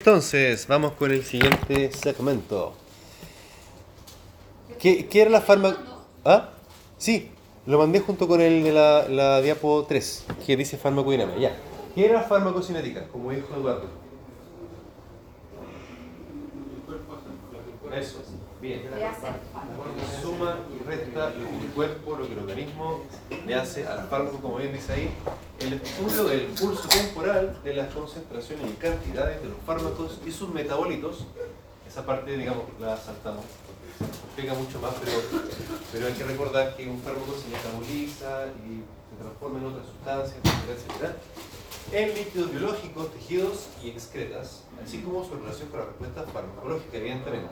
Entonces, vamos con el siguiente segmento. ¿Qué, qué era la fármaco? ¿Ah? Sí, lo mandé junto con el de la, la diapo 3, que dice farmacodinámica. Ya. ¿Qué era la farmacocinética? Como dijo Eduardo. Eso, bien. Suma y resta lo que el cuerpo, lo que el organismo le hace al fármaco, como bien dice ahí, el estudio del pulso temporal de las concentraciones y cantidades de los fármacos y sus metabolitos. Esa parte, digamos, la saltamos. Explica mucho más, pero, pero hay que recordar que un fármaco se metaboliza y se transforma en otras sustancias, etcétera, etcétera en líquidos biológicos, tejidos y excretas, así como su relación con la respuesta farmacológica, evidentemente.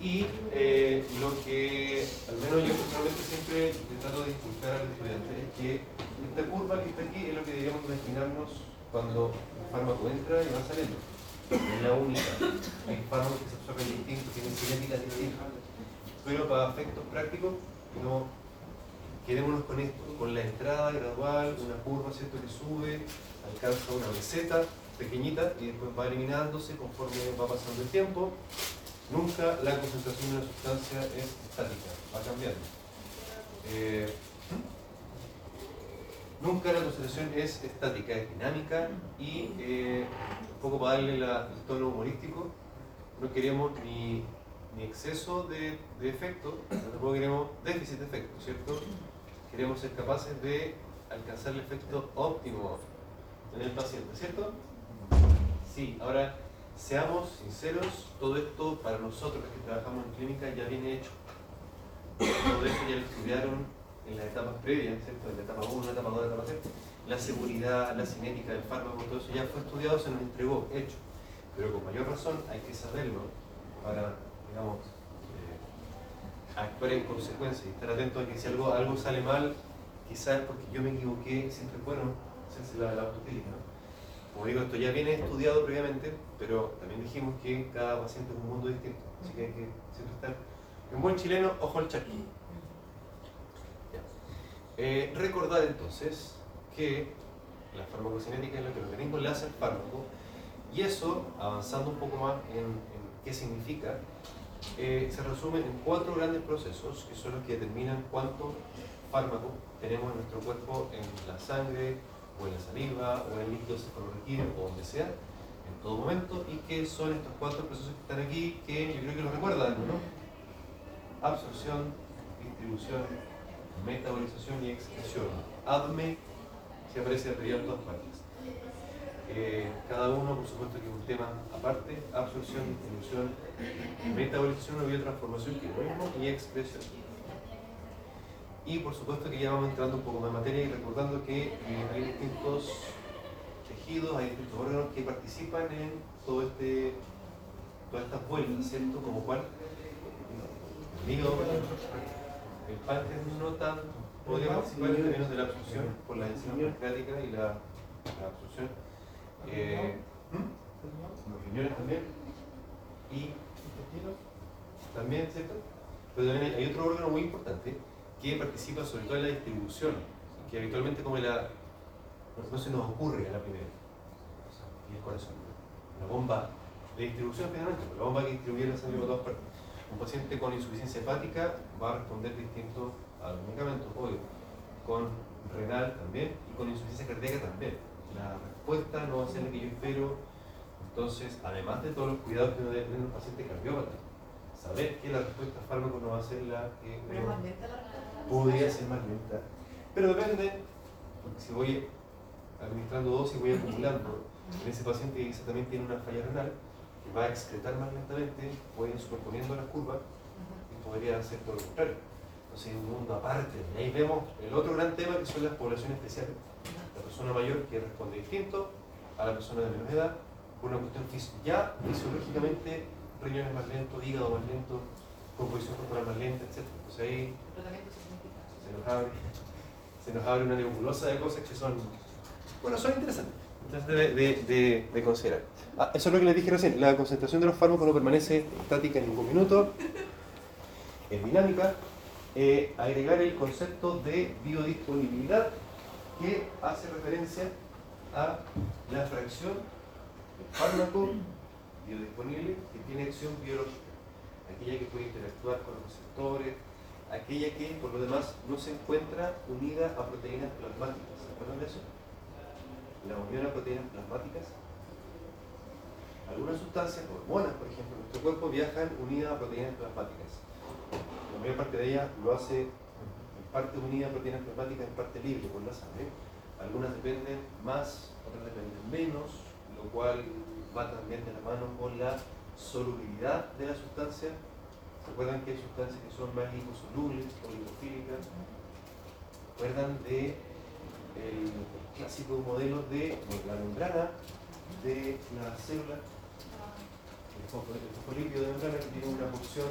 Y eh, lo que, al menos yo personalmente siempre trato de inculcar al estudiante es que esta curva que está aquí es lo que deberíamos imaginarnos cuando el fármaco entra y va saliendo. Es la única. Hay fármacos que se absorben distintos, tienen cinéticas distintas. Pero para efectos prácticos, no quedémonos con esto, con la entrada gradual, una curva ¿cierto? que sube, alcanza una meseta pequeñita y después va eliminándose conforme va pasando el tiempo. Nunca la concentración de una sustancia es estática, va cambiando. Eh, nunca la concentración es estática, es dinámica y eh, un poco para darle el tono humorístico, no queremos ni, ni exceso de, de efecto, tampoco queremos déficit de efecto, ¿cierto? Queremos ser capaces de alcanzar el efecto óptimo en el paciente, ¿cierto? Sí, ahora seamos sinceros, todo esto para nosotros que trabajamos en clínica ya viene hecho. Todo eso ya lo estudiaron en las etapas previas, ¿cierto? En la etapa 1, la etapa 2, la etapa 3. La seguridad, la cinética del fármaco, todo eso ya fue estudiado, se nos entregó, hecho. Pero con mayor razón hay que saberlo para, digamos, eh, actuar en consecuencia y estar atento a que si algo, algo sale mal, quizás porque yo me equivoqué, siempre es bueno hacerse la, la autocrítica. Como digo, esto ya viene estudiado previamente, pero también dijimos que cada paciente es un mundo distinto, así que hay que siempre estar en buen chileno, ojo al charqui. Eh, recordar entonces que la farmacocinética es lo que el organismo le hace al fármaco y eso, avanzando un poco más en, en qué significa, eh, se resume en cuatro grandes procesos que son los que determinan cuánto fármaco tenemos en nuestro cuerpo, en la sangre, o en la saliva, o en el líquido cefalorraquídeo, o donde sea, en todo momento, y que son estos cuatro procesos que están aquí, que yo creo que lo recuerdan, ¿no? Absorción, distribución, metabolización y excreción. ADME, que aparece abreviado en todas partes. Eh, cada uno, por supuesto, que es un tema aparte, absorción, distribución, metabolización o biotransformación, que es lo mismo, y expresión. Y por supuesto que ya vamos entrando un poco más en materia y recordando que eh, hay distintos tejidos, hay distintos órganos que participan en todo este, todas estas vueltas, ¿cierto? Como cuál? El hígado, el páncreas no tan podría participar en términos de la absorción por la enzima pancreática y la, la absorción. Eh, los riñones también. Y también, ¿cierto? Pero también hay otro órgano muy importante que participa sobre todo en la distribución, que habitualmente como la, no se nos ocurre a la primera, y el corazón, la bomba de distribución finalmente, la bomba que distribuye la sangre por todas partes. Un paciente con insuficiencia hepática va a responder distinto a los medicamentos, obvio, con renal también y con insuficiencia cardíaca también. La respuesta no va a ser la que yo espero, entonces, además de todos los cuidados que uno debe tener un paciente cardiópata, saber que la respuesta a fármacos no va a ser la que podría ser más lenta. Pero depende, porque si voy administrando dosis, voy acumulando en ese paciente que también tiene una falla renal, que va a excretar más lentamente, voy superponiendo las curvas y podría hacer todo lo contrario. Entonces, es un mundo aparte. Y ahí vemos el otro gran tema que son las poblaciones especiales. La persona mayor que responde distinto a la persona de menor edad por una cuestión fis ya fisiológicamente riñones más lentos, hígado más lento, composición corporal más lenta, etc. Entonces ahí se nos abre, se nos abre una nebulosa de cosas que son, bueno, son interesantes. Entonces de, de, de, de considerar. Ah, eso es lo que les dije recién, la concentración de los fármacos no permanece estática en ningún minuto, es dinámica. Eh, agregar el concepto de biodisponibilidad que hace referencia a la fracción del fármaco biodisponible que tiene acción biológica, aquella que puede interactuar con los receptores, aquella que por lo demás no se encuentra unida a proteínas plasmáticas. ¿Se acuerdan de eso? La unión a proteínas plasmáticas. Algunas sustancias, hormonas por ejemplo, en nuestro cuerpo viajan unidas a proteínas plasmáticas. La mayor parte de ellas lo hace en parte unida a proteínas plasmáticas, en parte libre por la sangre. Algunas dependen más, otras dependen menos, lo cual va también de la mano con la solubilidad de la sustancia Recuerdan que hay sustancias que son más liposolubles o lipofílicas. Recuerdan de el clásico modelo de la membrana de la célula, el fosfolípido de membrana que tiene una función,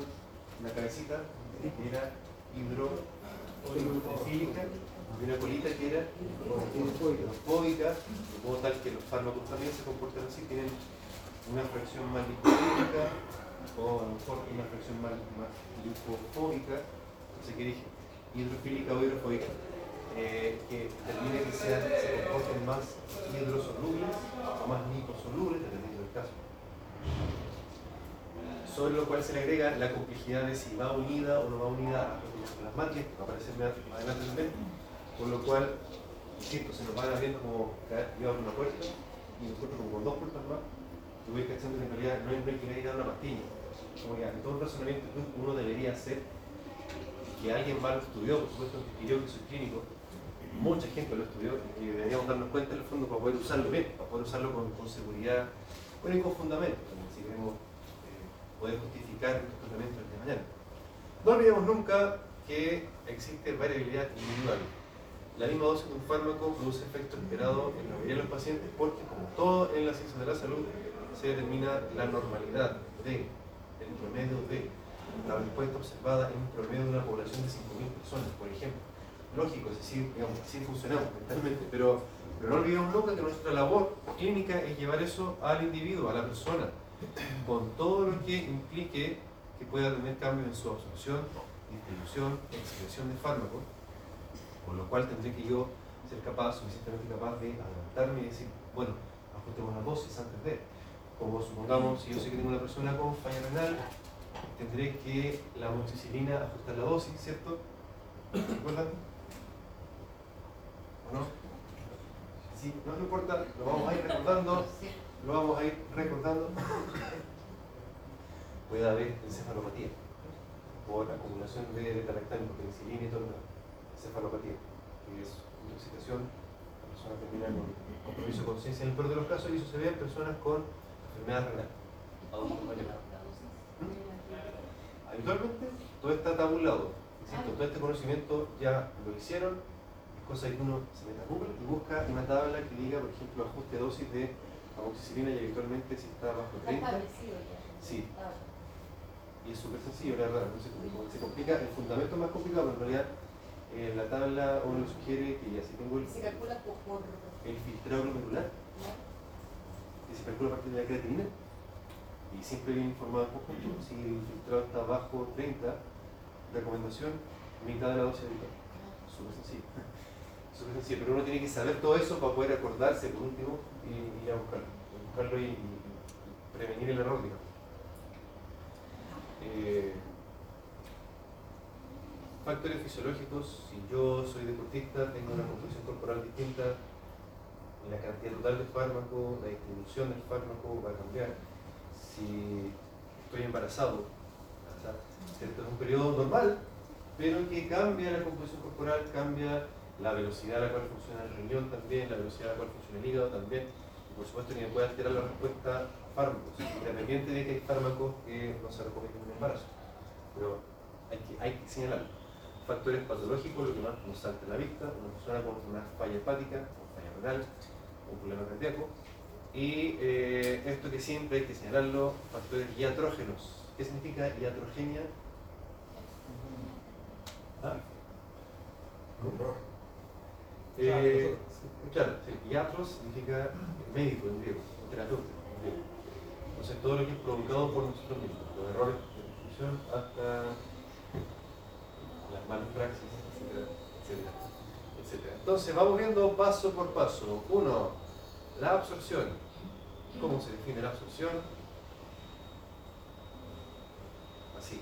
una cabecita que era hidrofílica y una colita que era hidrofóbica, de modo tal que los fármacos también se comportan así, tienen una fracción más lipofílica o a lo mejor una fracción más, más lipofóbica, qué dije, hidrofílica o hidrofóbica, eh, que determine que sean, se comporten más hidrosolubles o más liposolubles, dependiendo del caso. Sobre lo cual se le agrega la complejidad de si va unida o no va unida a proteínas plasmáticas, que va a aparecer más adelante también, por lo cual, insisto, se nos van abriendo como yo abro una puerta y nosotros como con dos puertas más, y voy cachando que en realidad no hay, no hay que ir una pastilla como que todo el razonamiento que uno debería hacer, que alguien más lo estudió, por supuesto, que yo que soy clínico, mucha gente lo estudió y deberíamos darnos cuenta en el fondo para poder usarlo bien, para poder usarlo con, seguridad, bueno, y con fundamento, si queremos eh, poder justificar nuestros tratamientos el día de mañana. No olvidemos nunca que existe variabilidad individual. La misma dosis de un fármaco produce efecto esperado en la mayoría de los pacientes porque, como todo en la ciencia de la salud, se determina la normalidad de promedio de la respuesta observada en un promedio de una población de 5.000 personas, por ejemplo. Lógico, es decir, digamos, así funcionamos mentalmente, pero, no olvidemos nunca que nuestra labor clínica es llevar eso al individuo, a la persona, con todo lo que implique que pueda tener cambios en su absorción, distribución, excreción de fármacos, con lo cual tendré que yo ser capaz, suficientemente capaz de adelantarme y decir, bueno, ajustemos la dosis antes de como supongamos, si yo sé que tengo una persona con falla renal, tendré que la amoxicilina ajustar la dosis, ¿cierto? ¿Recuerdan? ¿O no? Sí, no, importa, lo vamos a ir recordando, lo vamos a ir recordando. Puede haber encefalopatía por acumulación de beta-lactámico, penicilina y todo lo Encefalopatía, que es intoxicación, la persona termina con compromiso de conciencia en el peor de los casos eso se ve en personas con enfermedad renal. Habitualmente todo está tabulado. Insisto, todo este conocimiento ya lo hicieron, es cosa que uno se mete a Google y busca una tabla que diga, por ejemplo, ajuste dosis de amoxicilina y habitualmente si está bajo 30. Sí. Y es súper sencillo, la verdad, no se complica. Se complica, el fundamento es más complicado, pero en realidad eh, la tabla uno le sugiere que ya si tengo el, el filtrado glomerular que se calcula a partir de la creatinina y siempre viene informado por punto. Si el filtrado está bajo 30, recomendación, mitad de la dosis habitual. Súper sencillo. Súper sencillo, pero uno tiene que saber todo eso para poder acordarse por último y ir a buscarlo. Buscarlo y, prevenir el error, digamos. Eh, factores fisiológicos, si yo soy deportista, tengo una composición corporal distinta, la cantidad total de fármaco, la distribución del fármaco va a cambiar. Si estoy embarazado, es un periodo normal, pero que cambia la composición corporal, cambia la velocidad a la cual funciona el riñón también, la velocidad a la cual funciona el hígado también, y por supuesto que puede alterar la respuesta a fármacos, independiente de que hay fármacos que no se recomiendan en el embarazo. Pero hay que, hay que señalar factores patológicos, lo que más nos salta a la vista, una persona con una falla hepática, una falla renal, un problema cardíaco. Y eh, esto que siempre hay que señalarlo, factores iatrógenos. ¿Qué significa iatrogenia? ¿Ah? Eh, claro, iatros significa médico en griego, terapeuta en griego. Entonces todo lo que es provocado por nosotros mismos, los errores de función hasta las malas praxis, etcétera, etcétera. Entonces, vamos viendo paso por paso. Uno, la absorción. ¿Cómo se define la absorción? así.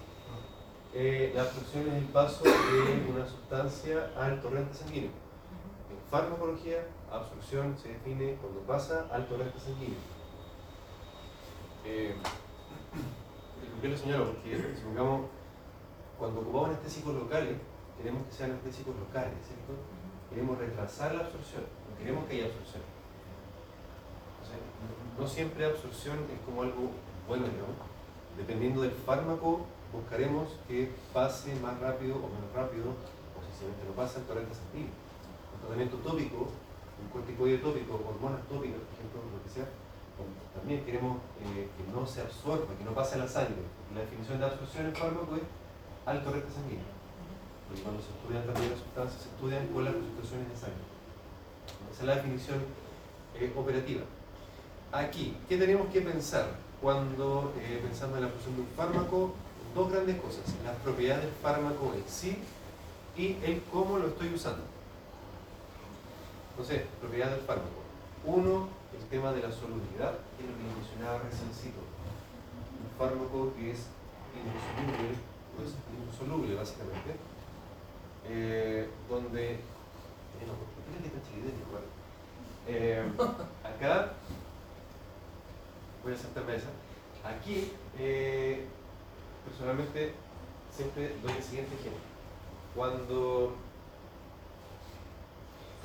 Eh, la absorción es el paso de una sustancia al torrente sanguíneo. En farmacología, absorción se define cuando pasa al torrente sanguíneo. Eh, ¿Por señalo? Porque, cuando ocupamos anestésicos locales, queremos que sean anestésicos locales, ¿cierto? Queremos retrasar la absorción, no queremos que haya absorción. no siempre absorción es como algo bueno, ¿no? Dependiendo del fármaco, buscaremos que pase más rápido o menos rápido, o sencillamente no pasa el torrente sanguíneo. Un tratamiento tópico, un corticoide tópico, hormonas tópicas, por ejemplo, lo que sea, también queremos eh, que no se absorba, que no pase a la sangre. La definición de absorción en fármaco es al torrente sanguíneo. Porque cuando se estudian también las sustancias, se estudian con las concentraciones de sangre. Esa es la definición eh, operativa. Aquí, ¿qué tenemos que pensar? cuando eh, pensando en la función de un fármaco, dos grandes cosas, las propiedades del fármaco en sí y el cómo lo estoy usando. Entonces, propiedades del fármaco. Uno, el tema de la solubilidad, que es lo que mencionaba reciéncito. Un fármaco que es indisoluble, pues insoluble básicamente, eh, donde eh, eh, acá voy a saltarme esa. Aquí, eh, personalmente, siempre doy el siguiente ejemplo. Cuando,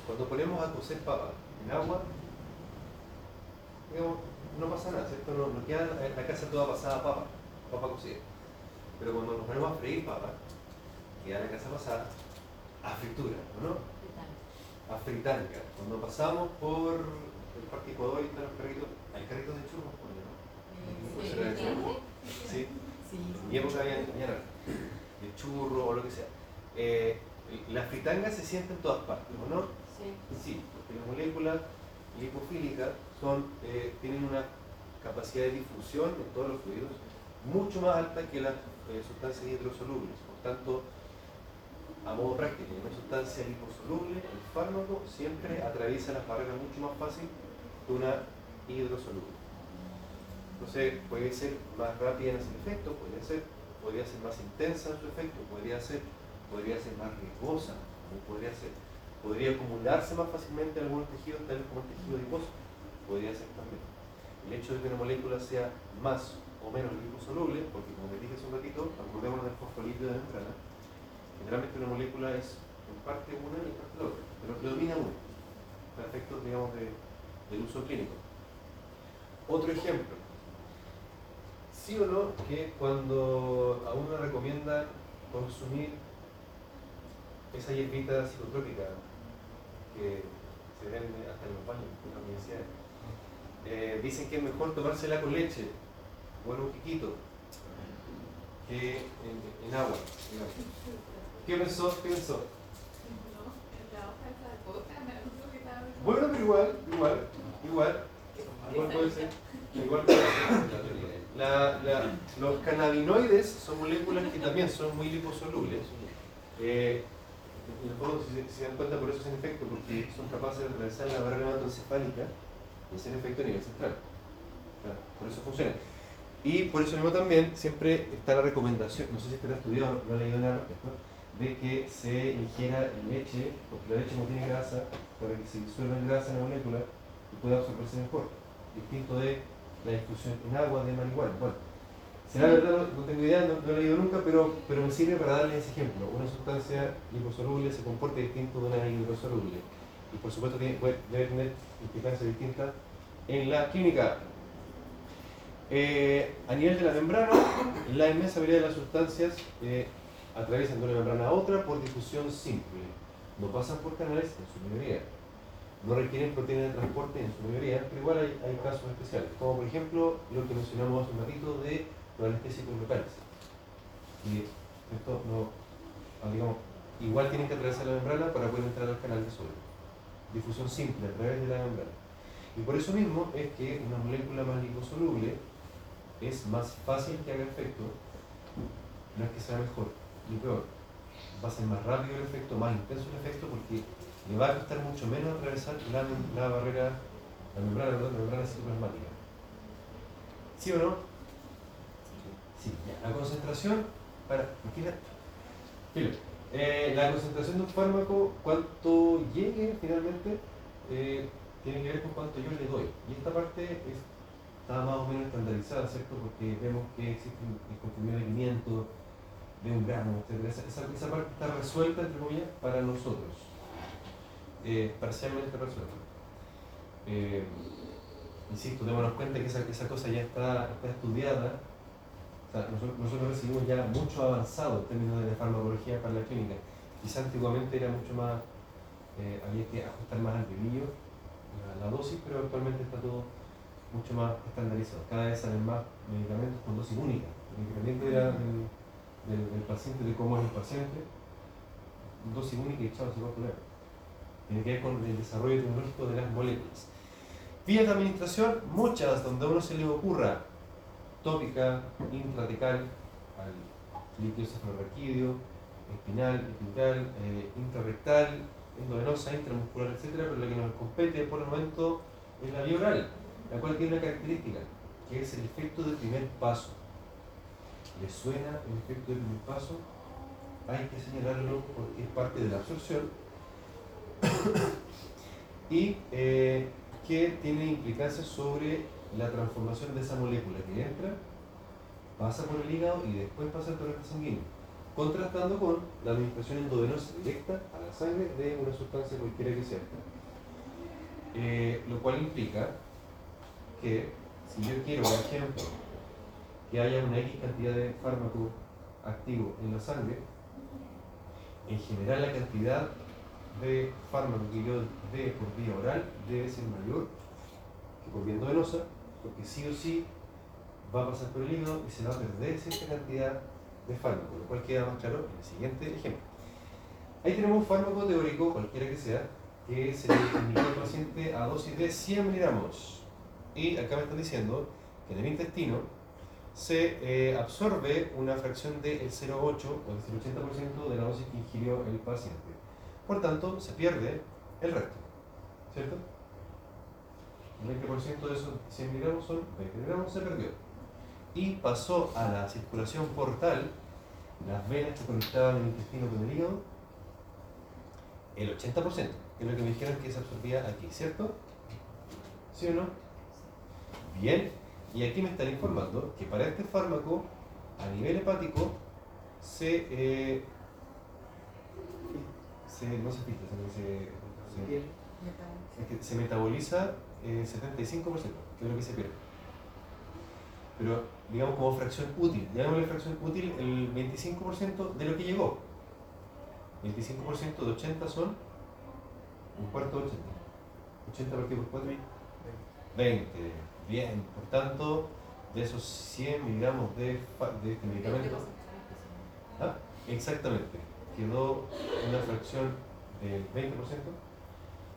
cuando ponemos a cocer papa en agua, digamos, no pasa nada, ¿cierto? No, no queda la casa toda pasada papa, papa cocida. Pero cuando nos ponemos a freír papa, queda la casa pasada a fritura, ¿no? A fritanca. Cuando pasamos por el Parque Ecuador y están los carritos, hay carritos de churros, Sí. sí. En mi época había de churro o lo que sea. Eh, las fritangas se sienten en todas partes, ¿o no? Sí. Sí, porque las moléculas lipofílicas son, eh, tienen una capacidad de difusión en todos los fluidos mucho más alta que las eh, sustancias hidrosolubles. Por tanto, a modo práctico, una sustancia liposoluble, el fármaco siempre atraviesa las barreras mucho más fácil que una hidrosoluble. Entonces puede ser más rápida en ese efecto, podría ser, podría ser más intensa en su efecto, podría ser, podría ser más riesgosa, podría ser, podría acumularse más fácilmente en algunos tejidos, tales como el tejido adiposo, podría ser también. El hecho de que una molécula sea más o menos liposoluble, porque como les dije hace un ratito, acordémonos del fosfolípido de membrana, generalmente una molécula es en parte una y en parte otra, pero predomina una, para efectos, digamos, de, del uso clínico. Otro ejemplo, sí o no que cuando a uno le recomiendan consumir esa hierbita psicotrópica que se vende hasta en los baños en la universidad, eh, dicen que es mejor tomársela con leche, bueno, un piquito, que en, agua. ¿Qué pensó? ¿Qué pensó? Bueno, pero igual, igual, igual, igual puede ser, igual puede ser los cannabinoides son moléculas que también son muy liposolubles. Eh, si se, dan cuenta, por eso hacen efecto, porque son capaces de atravesar la barrera hematoencefálica y hacer efecto a nivel central. por eso funciona. Y por eso mismo también siempre está la recomendación, no sé si ha estudiado, lo ha leído nada de que se ingiera leche, porque la leche no tiene grasa, para que se disuelva en grasa en la molécula y pueda absorberse mejor. Distinto de la discusión en agua de marihuana. Bueno, será verdad, no, tengo idea, no, lo he leído nunca, pero, pero me sirve para darles ese ejemplo. Una sustancia liposoluble se comporta distinto de una hidrosoluble. Y por supuesto tiene, debe tener implicancias distintas en la química. Eh, a nivel de la membrana, la inmensa mayoría de las sustancias eh, atraviesan de una membrana a otra por difusión simple. No pasan por canales en su mayoría no requieren proteínas de transporte en su mayoría, pero igual hay, casos especiales, como por ejemplo lo que mencionamos hace un ratito de los anestésicos locales. Y esto no, ah, digamos, igual tienen que atravesar la membrana para poder entrar al canal de sodio. Difusión simple a través de la membrana. Y por eso mismo es que una molécula más liposoluble es más fácil que haga efecto, no es que sea mejor ni peor. Va a ser más rápido el efecto, más intenso el efecto, porque le va a costar mucho menos atravesar la, la barrera, la membrana, la membrana citoplasmática. ¿Sí o no? Sí, ya. La concentración, para, eh, la concentración de un fármaco, cuánto llegue finalmente, eh, tiene que ver con cuánto yo le doy. Y esta parte está más o menos estandarizada, ¿cierto? Porque vemos que existe el de 500, de un gramo, etc. Esa, esa, parte está resuelta, entre comillas, para nosotros. Eh, parcialmente resuelta. Eh, insisto, démonos cuenta que esa, esa cosa ya está, está estudiada. O sea, nosotros, nosotros, recibimos ya mucho avanzado en términos de farmacología para la clínica. Quizá antiguamente era mucho más, eh, había que ajustar más al brillo la, la, dosis, pero actualmente está todo mucho más estandarizado. Cada vez salen más medicamentos con dosis única, independiente de la, del, paciente, de cómo es el paciente, dosis única y chao, se va a poner. Tiene que ver con el desarrollo tecnológico de las moléculas. Vías de administración, muchas, donde a uno se le ocurra tópica, intratecal, al líquido cefalorraquídeo, espinal, epidural, eh, intrarrectal, endovenosa, intramuscular, etc. Pero la que nos compete por el momento es la vía oral, la cual tiene una característica, que es el efecto del primer paso. ¿Le suena el efecto del paso? Hay que señalarlo porque es parte de la absorción y eh, que tiene implicancias sobre la transformación de esa molécula que entra, pasa por el hígado y después pasa al torrente sanguíneo, contrastando con la administración endovenosa directa a la sangre de una sustancia cualquiera que sea. Eh, lo cual implica que si yo quiero, por ejemplo, que haya una X cantidad de fármaco activo en la sangre, en general la cantidad de fármaco que yo dé por vía oral debe ser mayor que por vía endovenosa, porque sí o sí va a pasar por el hígado y se va a perder cierta cantidad de fármaco, lo cual queda más claro en el siguiente ejemplo. Ahí tenemos un fármaco teórico, cualquiera que sea, que se le indica al paciente a dosis de 100 miligramos. Y acá me están diciendo que en el intestino se eh, absorbe una fracción del 0,8 o del 80% de la dosis que ingirió el paciente. Por tanto, se pierde el resto. ¿Cierto? El 20% de esos 100 miligramos son 20 miligramos, se perdió. Y pasó a la circulación portal, las venas que conectaban el intestino con el hígado, el 80%, que es lo que me dijeron que se absorbía aquí, ¿cierto? ¿Sí o no? Bien, y aquí me están informando que para este fármaco, a nivel hepático, se, eh, se no se filtra, se, se, se metaboliza eh, 75%, que es lo que se pierde. Pero digamos como fracción útil, llamémosle fracción útil el 25% de lo que llegó. 25% de 80 son un cuarto de 80. 80 partido por 4 20. Bien, por tanto, de esos 100 miligramos de, de este medicamento, ¿ah? exactamente, quedó una fracción del 20%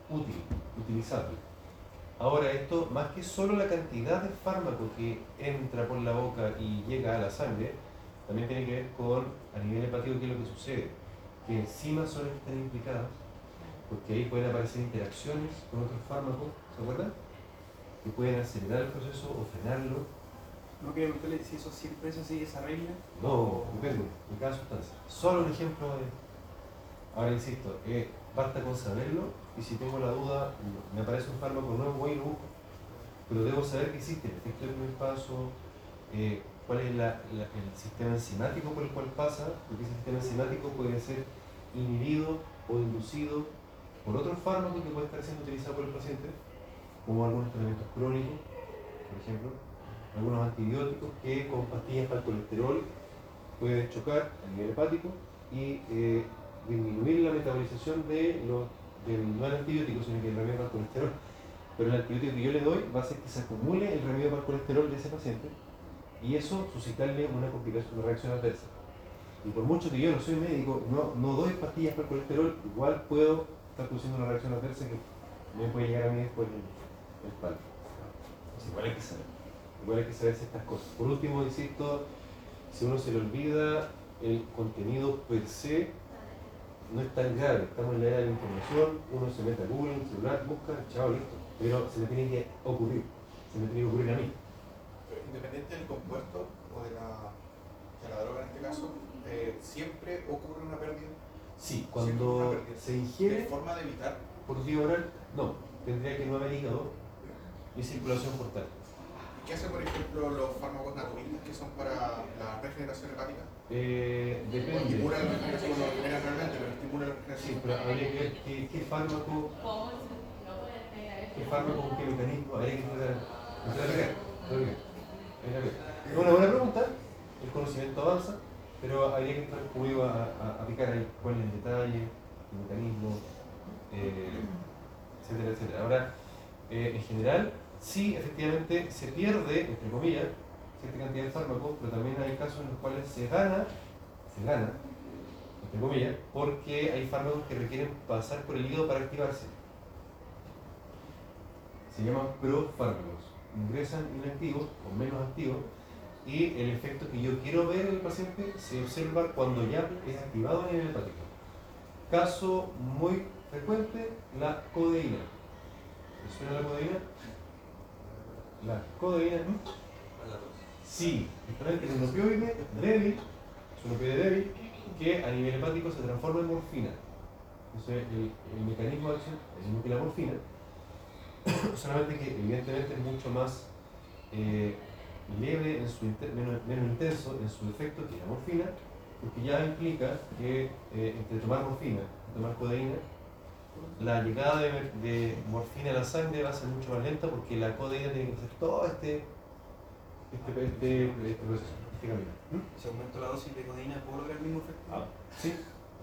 útil, utilizable. Ahora, esto, más que solo la cantidad de fármaco que entra por la boca y llega a la sangre, también tiene que ver con, a nivel hepático, qué es lo que sucede. Que enzimas son las que están implicadas, porque ahí pueden aparecer interacciones con otros fármacos, ¿se acuerdan? Que pueden acelerar el proceso o frenarlo. ¿No quiere preguntarle si eso siempre eso sigue esa regla? No, depende, en cada sustancia. Solo un ejemplo de... Ahora insisto, eh, basta con saberlo y si tengo la duda, me aparece un fármaco nuevo, voy y lo busco. Pero debo saber que existe el efecto del primer paso, eh, cuál es la, el sistema enzimático por el cual pasa, porque ese sistema enzimático puede ser inhibido o inducido por otro fármaco que puede estar siendo utilizado por el paciente como algunos tratamientos crónicos, por ejemplo, algunos antibióticos que con pastillas para el colesterol pueden chocar a nivel hepático y eh, disminuir la metabolización de los, no el antibiótico, sino que el remedio para el colesterol. Pero el antibiótico que yo le doy va a hacer que se acumule el remedio para el colesterol de ese paciente y eso suscitarle una complicación, una reacción adversa. Y por mucho que yo no soy médico, no, no doy pastillas para el colesterol, igual puedo estar produciendo una reacción adversa que me puede llegar a mí después igual hay que saber. Igual hay que saber estas cosas. Por último, insisto, si uno se le olvida el contenido per se, no es tan grave. Estamos en la era de la información, uno se mete a Google, en celular, busca, chao, listo. Pero se me tiene que ocurrir. Se me tiene que ocurrir a mí. Independiente del compuesto o de la caso, eh, ¿siempre ocurre una pérdida? Sí, cuando se ingiere... ¿De forma de evitar? Por oral, no. Tendría que no haber hígado y circulación portal. ¿Qué hacen, por ejemplo, los fármacos naturistas que son para la regeneración hepática? Eh, depende. Estimula la regeneración, no realmente, pero estimula la regeneración. Sí, pero habría que ver qué, qué fármaco, qué fármaco, qué mecanismo, habría que entrar Es una buena pregunta, el conocimiento avanza, pero habría que entrar a, a, a picar ahí cuál es el detalle, el mecanismo, eh, etcétera, etcétera. Ahora, eh, en general, sí, efectivamente, se pierde, entre comillas, cierta cantidad de fármacos, pero también hay casos en los cuales se gana, se gana, entre comillas, porque hay fármacos que requieren pasar por el hígado para activarse. Se llaman profármacos. Ingresan inactivos o menos activos y el efecto que yo quiero ver en el paciente se observa cuando ya es activado en el hepático. Caso muy frecuente, la codeína. ¿Le suena la codeína? La codeína. Sí, justamente es opioide débil, es un opioide débil que a nivel hepático se transforma en morfina. Entonces, el, el mecanismo de acción es el mismo que la morfina, solamente que evidentemente es mucho más eh, leve, en su menos, menos, intenso en su efecto que la morfina, porque ya implica que eh, entre tomar morfina y tomar codeína, la llegada de, de, morfina a la sangre va a ser mucho más lenta porque la codeína tiene que hacer todo este, este, este, este proceso, este camino. ¿Mm? ¿Se aumenta la dosis de codeína por lograr el mismo efecto? Ah, sí,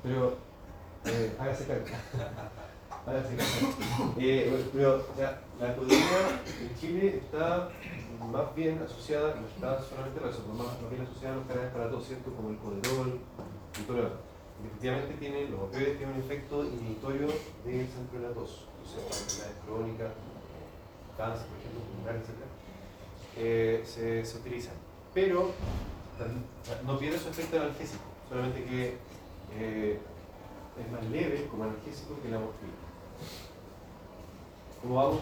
pero eh, hágase cargo. hágase cargo. Eh, pero la codeína en Chile está más bien asociada, no está solamente a eso, más, más bien asociada a los canales para todo, ¿cierto? Como el coderol y todo lo demás efectivamente tiene, los opioides tienen un efecto inhibitorio del centro de la tos, o sea, enfermedades crónicas, cáncer, por ejemplo, pulmonar, etc. Eh, se, se, utilizan. Pero no pierde su efecto analgésico, solamente que eh, es más leve como analgésico que la morfina. ¿Cómo vamos?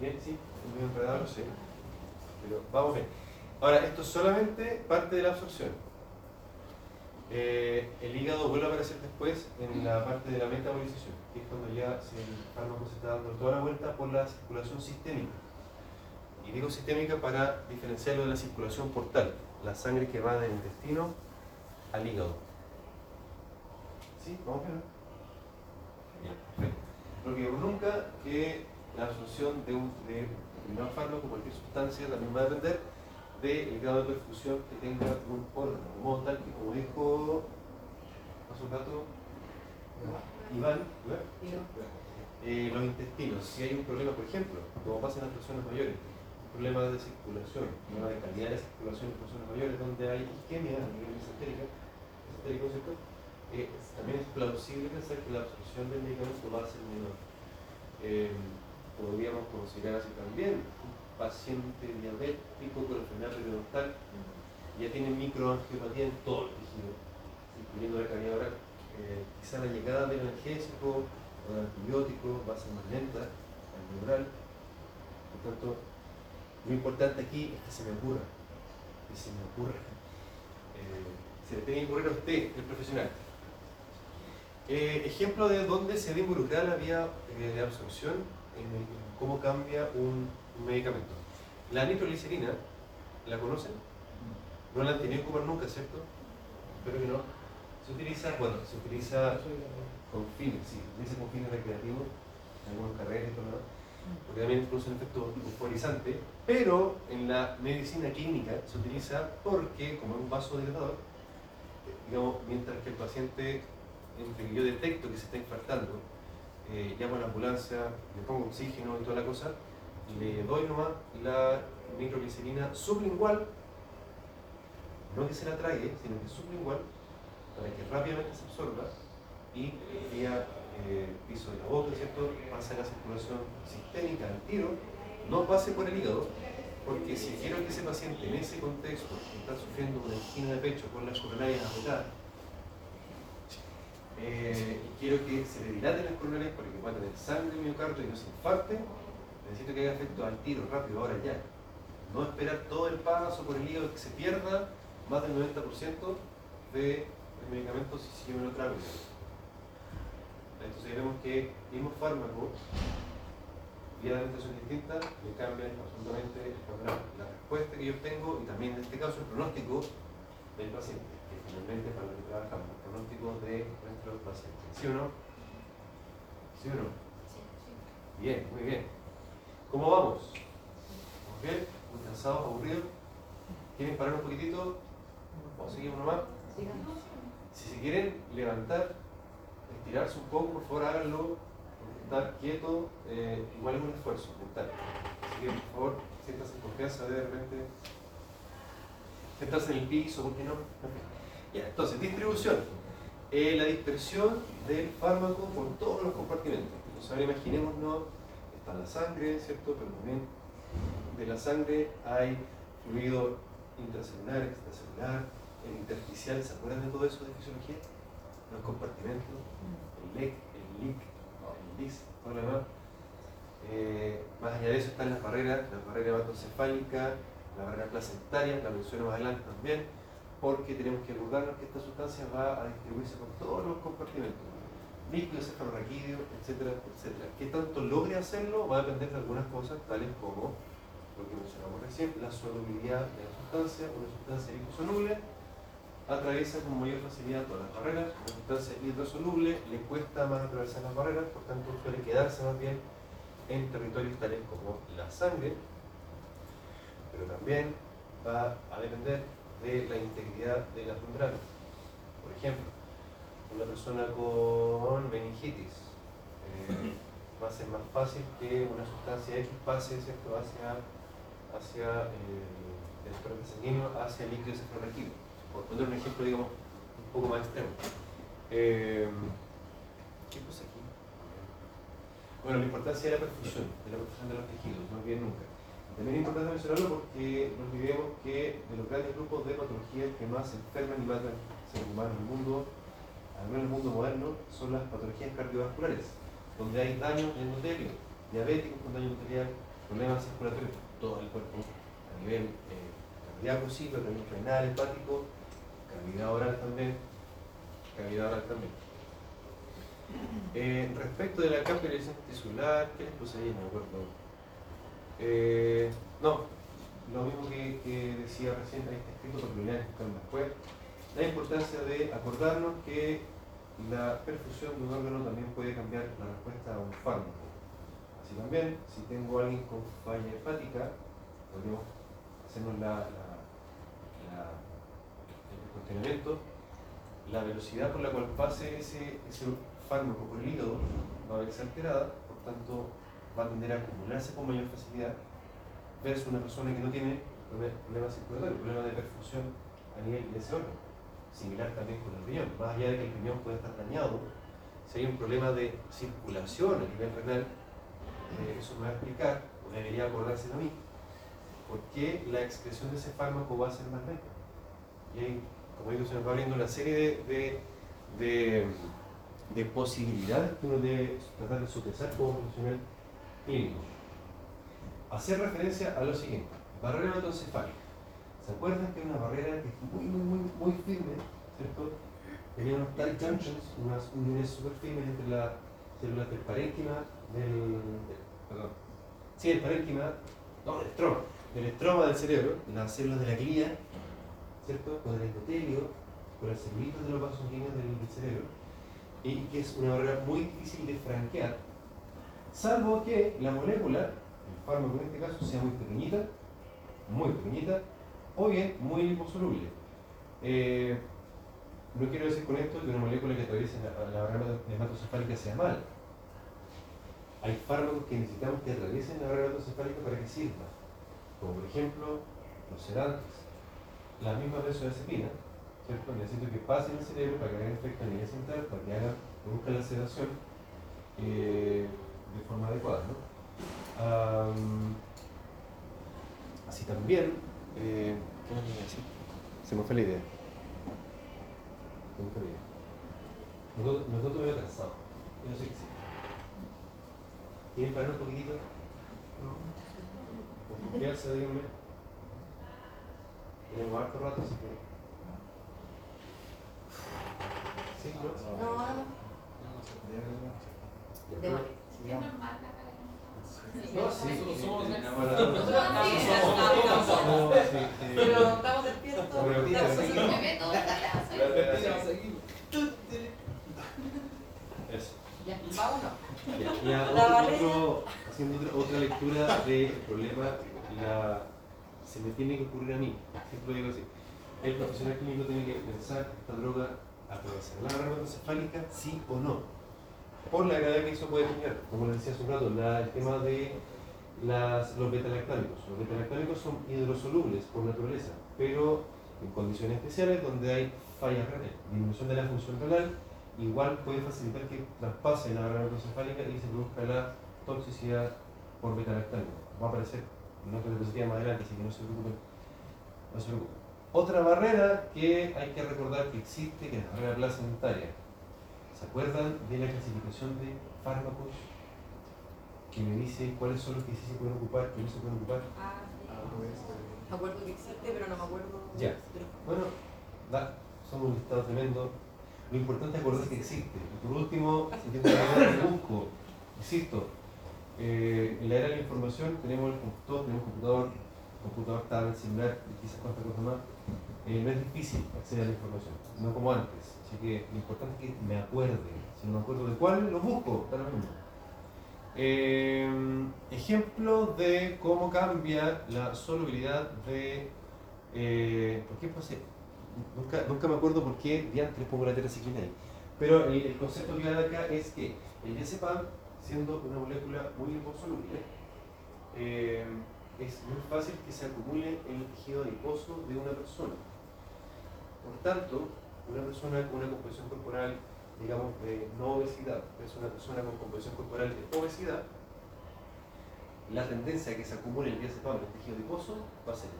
¿Bien? ¿Sí? ¿Es enredado? Sí. Pero vamos bien. Ahora, esto es solamente parte de la absorción eh, el hígado vuelve a aparecer después en la parte de la metabolización, que es cuando ya el fármaco se está dando toda la vuelta por la circulación sistémica. Y digo sistémica para diferenciarlo de la circulación portal, la sangre que va del intestino al hígado. ¿Sí? ¿Vamos a ver? Bien, perfecto. Porque nunca que la absorción de un, de un fármaco, cualquier sustancia, también va a depender del grado de perfusión que tenga un órgano, de modo tal que, como dijo hace un rato Iván, eh, los intestinos, si hay un problema, por ejemplo, como pasa en las personas mayores, problemas de circulación, problemas de calidad de circulación en personas mayores, donde hay isquemia a nivel ¿cierto? Eh, también es plausible pensar que la absorción del medicamento va a ser menor. Eh, podríamos considerar así también paciente diabético con enfermedad periodontal ya tiene microangiopatía en todo el tejido, incluyendo la cavidad oral. Eh, quizá la llegada del analgésico o del antibiótico va a ser más lenta al neural. Por tanto, lo importante aquí es que se me ocurra, que se me ocurra. Eh, se le tiene que ocurrir a usted, el profesional. Eh, ejemplo de dónde se debe involucrar la vía eh, de absorción, cómo cambia un un medicamento. La nitroglicerina, ¿la conocen? No la han tenido que ocupar nunca, ¿cierto? Espero que no. Se utiliza, bueno, se utiliza con fines, sí, se utiliza con fines recreativos, en algunas carreras y todo lo porque también produce un efecto euforizante, pero en la medicina clínica se utiliza porque, como es un vasodilatador, digamos, mientras que el paciente, entre que yo detecto que se está infartando, eh, llamo a la ambulancia, le pongo oxígeno y toda la cosa, le doy nomás la microglicerina sublingual, no que se la trague, sino que sublingual, para que rápidamente se absorba y vía eh, piso de la boca, ¿cierto? Pasa la circulación sistémica al tiro, no pase por el hígado, porque si quiero que ese paciente en ese contexto que está sufriendo una angina de pecho con las coronarias agotadas, eh, y quiero que se le dilaten las coronarias para que pueda tener sangre en miocardio y no se infarte, necesito que haya efecto al tiro, rápido, ahora ya. No esperar todo el paso por el hígado que se pierda más del 90% de el medicamento si sigue un trámite. Entonces vemos que mismo fármaco, vía de alimentación distinta, me cambian absolutamente el panorama. La respuesta que yo obtengo y también en este caso el pronóstico del paciente, que finalmente para lo que trabajamos, el pronóstico de nuestro paciente. ¿Sí o no? ¿Sí o no? Bien, muy bien. ¿Cómo vamos? ¿Vamos bien? ¿Muy cansados, aburridos? ¿Quieren parar un poquitito? ¿O seguimos nomás? Si se quieren levantar, estirarse un poco, por favor háganlo. Estar quieto, eh, igual es un esfuerzo mental. Así que por favor, siéntanse en confianza de repente. Sentarse en el piso, ¿por qué no? Ya, entonces, distribución. Eh, la dispersión del fármaco por todos los compartimentos. Entonces, ahora imaginémonos, la sangre, ¿cierto? Pero también de la sangre hay fluido intracelular, extracelular, el intersticial, ¿se acuerdan de todo eso de fisiología? Los compartimentos, el LEC, el LIC, el LIS, todo lo demás. Eh, más allá de eso están las barreras, la barrera hematocefálica, la barrera placentaria, la menciono más adelante también, porque tenemos que acordarnos que esta sustancia va a distribuirse por todos los compartimentos, núcleo, cefalorraquídeo, etcétera, etcétera. ¿Qué tanto logre hacerlo? Va a depender de algunas cosas, tales como lo que mencionamos recién, la solubilidad de la sustancia, una sustancia liposoluble, atraviesa con mayor facilidad todas las barreras, una sustancia hidrosoluble le cuesta más atravesar las barreras, por tanto suele quedarse más bien en territorios tales como la sangre, pero también va a depender de la integridad de las membranas. Por ejemplo, una persona con meningitis eh, va a ser más fácil que una sustancia X pase ¿cierto? hacia, hacia eh, el torrente sanguíneo, hacia el líquido cefalorraquídeo. Por poner un ejemplo, digamos, un poco más extremo. Eh, ¿Qué pasa aquí? Bueno, la importancia de la perfusión, de la perfusión de los tejidos, no olviden nunca. También es importante mencionarlo porque no olvidemos que de los grandes grupos de patologías que más enferman y matan seres humanos en el mundo, al menos en el mundo moderno, son las patologías cardiovasculares, donde hay daño endotelio, diabéticos con daño endotelial, problemas circulatorios todo el cuerpo, a nivel eh, cardíaco sí, pero también renal, hepático, cavidad oral también, cavidad oral también. Eh, respecto de la capilaridad tisular, ¿qué les puse ahí? No me acuerdo. Eh, no, lo mismo que, que decía recién, ahí está escrito, porque lo voy a buscar después. La importancia de acordarnos que la perfusión de un órgano también puede cambiar la respuesta a un fármaco. Así también, si tengo a alguien con falla hepática, podemos hacernos la, el cuestionamiento, la velocidad por la cual pase ese, ese fármaco por el hígado va a verse alterada, por tanto va a tender a acumularse con mayor facilidad versus una persona que no tiene problemas circulatorios, problemas de perfusión a nivel de ese órgano. Similar también con el riñón, más allá de que el riñón pueda estar dañado, si hay un problema de circulación a nivel renal, eh, eso me va a explicar, o debería acordarse a mí, por qué la excreción de ese fármaco va a ser más lenta. Y ahí, como digo, se nos va abriendo una serie de, de posibilidades que uno debe tratar de sopesar como profesional clínico. Hacer referencia a lo siguiente, barrera hematoencefálica. ¿Se acuerdan que hay una barrera que es muy, muy, muy, muy firme, ¿cierto? Tenía unos tight junctions, unas uniones súper firmes entre las células del parénquima, del, perdón, sí, el parénquima, no, del estroma, del estroma del cerebro, las células de la glía, ¿cierto? Con el endotelio, con las celulitas de los vasos sanguíneos del cerebro, y que es una barrera muy difícil de franquear, salvo que la molécula, el fármaco en este caso, sea muy pequeñita, muy pequeñita, o bien muy liposoluble. Eh, no quiero decir con esto que una molécula que atraviese la, barrera hematocefálica sea mala. Hay fármacos que necesitamos que atraviesen la barrera hematocefálica para que sirva, como por ejemplo los sedantes, la misma benzodiazepina, ¿cierto? Necesito que pase en el cerebro para que haga efecto a nivel central, para que haga, produzca la sedación eh, de forma adecuada. ¿no? Así también, eh, se me fue la idea. Se me fue la idea. Me encuentro, me cansado. Yo no sé qué sí. ¿Quieren parar un poquitito? No. Por díganme. Tenemos harto rato, así que. ¿Sí? ¿No? No, no. no. no. no. no. no. no. no. no. No, sí, somos- somos- sí, eh, Pero estamos despiertos. Eso. Ya, vámonos. Ya, haciendo otra, otra lectura del problema, la, se me tiene que ocurrir a mí, siempre digo así. El profesional clínico tiene que pensar esta droga atravesar la barrera encefálica, sí o no. Por la gravedad que eso puede tener, como les decía hace un rato, el tema de las, los betalactámicos. Los betalactámicos son hidrosolubles por naturaleza, pero en condiciones especiales donde hay fallas renales, disminución de la función renal, igual puede facilitar que traspase la barrera encefálica y se produzca la toxicidad por betalactámico. Va a aparecer en otra diapositiva más adelante, así que no se preocupen. No se preocupen. Otra barrera que hay que recordar que existe, que es la barrera placentaria. ¿Se acuerdan de la clasificación de fármacos que me dice cuáles son los que sí se pueden ocupar, que no se pueden ocupar? Ah, sí. Me acuerdo que existe, pero no me acuerdo. Ya. Bueno, da, son un listado tremendo. Lo importante es acordar que existe. Y por último, si tengo que busco, insisto, eh, en la era de la información tenemos el computador, tenemos computador, computador, tablet, celular y quizás cuántas cosas más. Eh, no es difícil acceder a la información, no como antes. Así que lo importante es que me acuerde. Si no me acuerdo de cuál, lo busco, mismo. Eh, ejemplo de cómo cambia la solubilidad de. Eh, ¿Por qué puse? Nunca, nunca me acuerdo por qué diantres pongo la tetraciclina ahí. Pero el, el concepto que da acá es que el diazepam, siendo una molécula muy liposoluble, eh, es muy fácil que se acumule en el tejido adiposo de una persona. Por tanto, una persona con una composición corporal, digamos, de no obesidad, es una persona con composición corporal de obesidad, la tendencia a que se acumule el diazepam en el tejido adiposo va a ser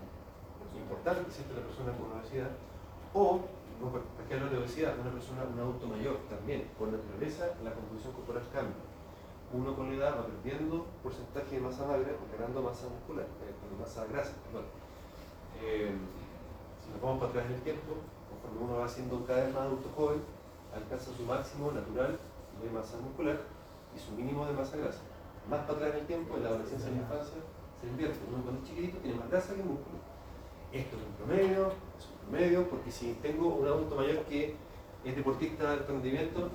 importante, existe la persona con obesidad, o, no, ¿para qué hablo de obesidad? Una persona, un adulto mayor también, por naturaleza la composición corporal cambia. Uno con la edad va perdiendo porcentaje de masa magra y ganando masa muscular, eh, masa grasa. perdón. Eh, si nos vamos para atrás en el tiempo, conforme uno va siendo cada vez más adulto joven, alcanza su máximo natural de masa muscular y su mínimo de masa grasa. Más para atrás en el tiempo, en la adolescencia y la infancia, se invierte. Uno cuando es chiquitito tiene más grasa que músculo. Esto es un promedio, es un promedio, porque si tengo un adulto mayor que es deportista de alto rendimiento,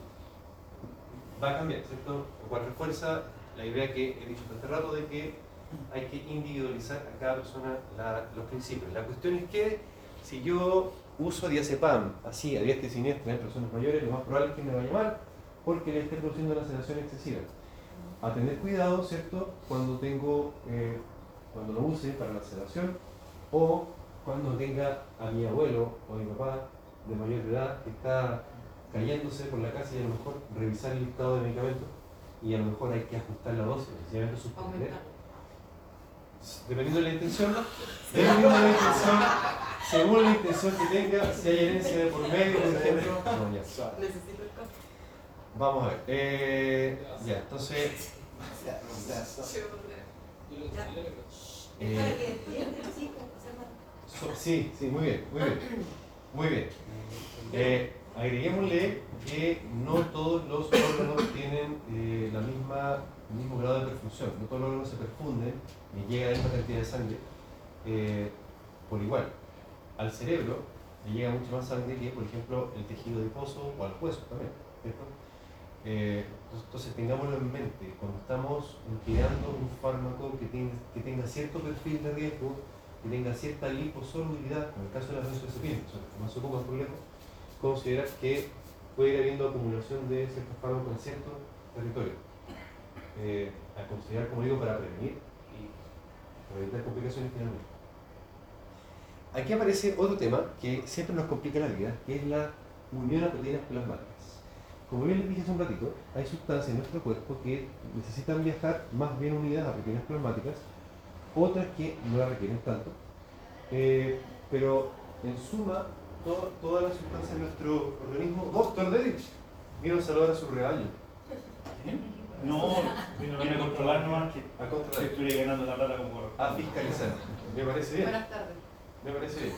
va a cambiar, ¿cierto? Lo cual refuerza la idea que he dicho hace rato de que hay que individualizar a cada persona los principios. La cuestión es que si yo uso diazepam así a diestra y siniestra en personas mayores, lo más probable es que me vaya mal porque le esté produciendo una sedación excesiva. A tener cuidado, ¿cierto? Cuando tengo, eh, cuando lo use para la sedación o cuando tenga a mi abuelo o a mi papá de mayor edad que está cayéndose por la casa y a lo mejor revisar el listado de medicamentos y a lo mejor hay que ajustar la dosis, sencillamente suspender. Dependiendo de la intención, dependiendo de la intención, según la intención que tenga, si hay herencia de por medio, por ejemplo, no, ya. Necesito el café. Vamos a ver. Eh, ya, entonces. Eh, So- Sí, sí, muy bien, muy bien. Muy bien. Eh, agreguémosle que no todos los órganos tienen eh, la misma, mismo grado de perfusión. No todos los órganos se perfunden y llega la misma cantidad de sangre eh, por igual. Al cerebro le llega mucha más sangre que, por ejemplo, el tejido adiposo o al hueso también. Eh, entonces tengámoslo en mente, cuando estamos empleando un fármaco que tenga, cierto perfil de riesgo, que tenga cierta liposolubilidad, en el caso de las benzodiazepinas, las que más lejos, considerar que puede ir habiendo acumulación de ciertos fármacos en ciertos territorios. Eh, a considerar, como digo, para prevenir y para evitar complicaciones finalmente. Aquí aparece otro tema que siempre nos complica la vida, que es la unión a proteínas plasmáticas. Como bien les dije hace un ratito, hay sustancias en nuestro cuerpo que necesitan viajar más bien unidas a proteínas plasmáticas, otras que no las requieren tanto, eh, pero en suma, to- todas las sustancias de nuestro organismo, Doctor Derich, vino a saludar a su rebaño, No, viene a controlar nomás que a controlar, estuviera ganando la plata como a fiscalizar. Me parece bien, Buenas tardes. me parece bien.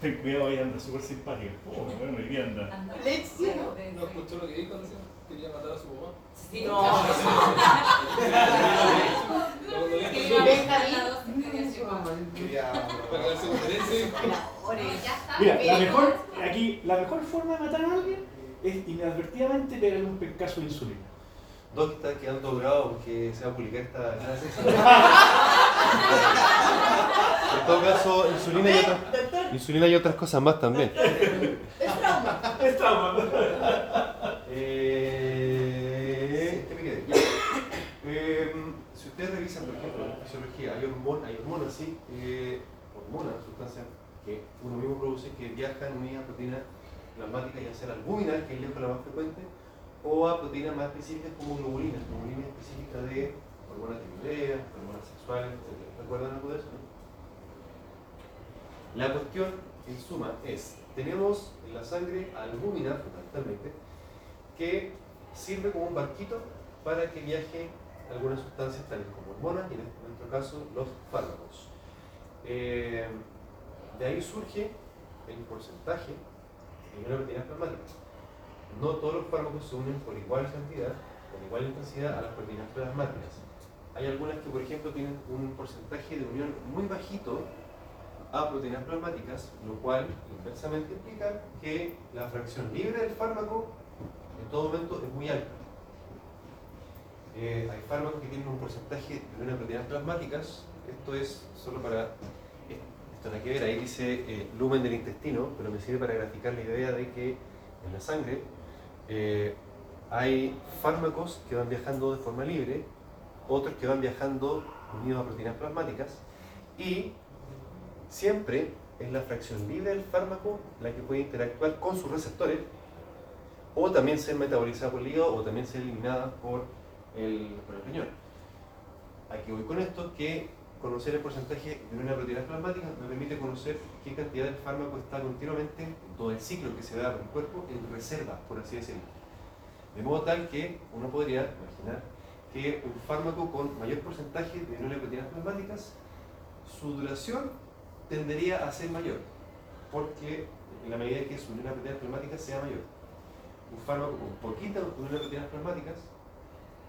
Ten cuidado, ella anda súper simpática. Oh, bueno, hoy día anda. Lección. No escuchó lo que dijo recién. Quería matar a su mamá. Sí, no. Mira, la mejor, aquí, la mejor forma de matar a alguien es inadvertidamente pegarle un pencazo de insulina. Dos que está quedando dorado porque se va a publicar esta clase. en todo caso, insulina y, otras, insulina y otras cosas más también. es trauma. Es trauma. Eh. Eh, si ustedes revisan, por ejemplo, la fisiología, hay hormonas, hay hormonas, sí, eh, hormonas, sustancias que uno mismo produce que viajan unidas a proteínas plasmáticas, ya sea la albúmina, que es la más frecuente, o a proteínas más específicas como globulinas, globulinas específicas de hormonas tiroideas, hormonas sexuales, etc. ¿Recuerdan algo de eso? La cuestión, en suma, es, tenemos en la sangre albúmina, fundamentalmente, que sirve como un barquito para que viaje algunas sustancias tales como hormonas y en nuestro caso los fármacos. Eh, de ahí surge el porcentaje No todos los fármacos se unen por igual cantidad, con igual intensidad a las proteínas plasmáticas. Hay algunas que, por ejemplo, tienen un porcentaje de unión muy bajito a proteínas plasmáticas, lo cual inversamente implica que la fracción libre del fármaco en todo momento es muy alta. Eh, hay fármacos que tienen un porcentaje de unión a proteínas plasmáticas, esto es solo para, nada que ver, ahí dice eh, lumen del intestino, pero me sirve para graficar la idea de que en la sangre eh, hay fármacos que van viajando de forma libre, otros que van viajando unidos a proteínas plasmáticas y siempre es la fracción libre del fármaco la que puede interactuar con sus receptores o también ser metabolizada por el hígado o también ser eliminada por el, por el riñón. Aquí voy con esto, que conocer el porcentaje de una proteína plasmática me permite conocer qué cantidad de fármaco está continuamente en todo el ciclo que se da por el cuerpo en reserva, por así decirlo. De modo tal que uno podría imaginar que un fármaco con mayor porcentaje de proteínas plasmáticas, su duración tendería a ser mayor, porque en la medida que su proteínas plasmáticas sea mayor. Un fármaco con poquita unión de proteínas plasmáticas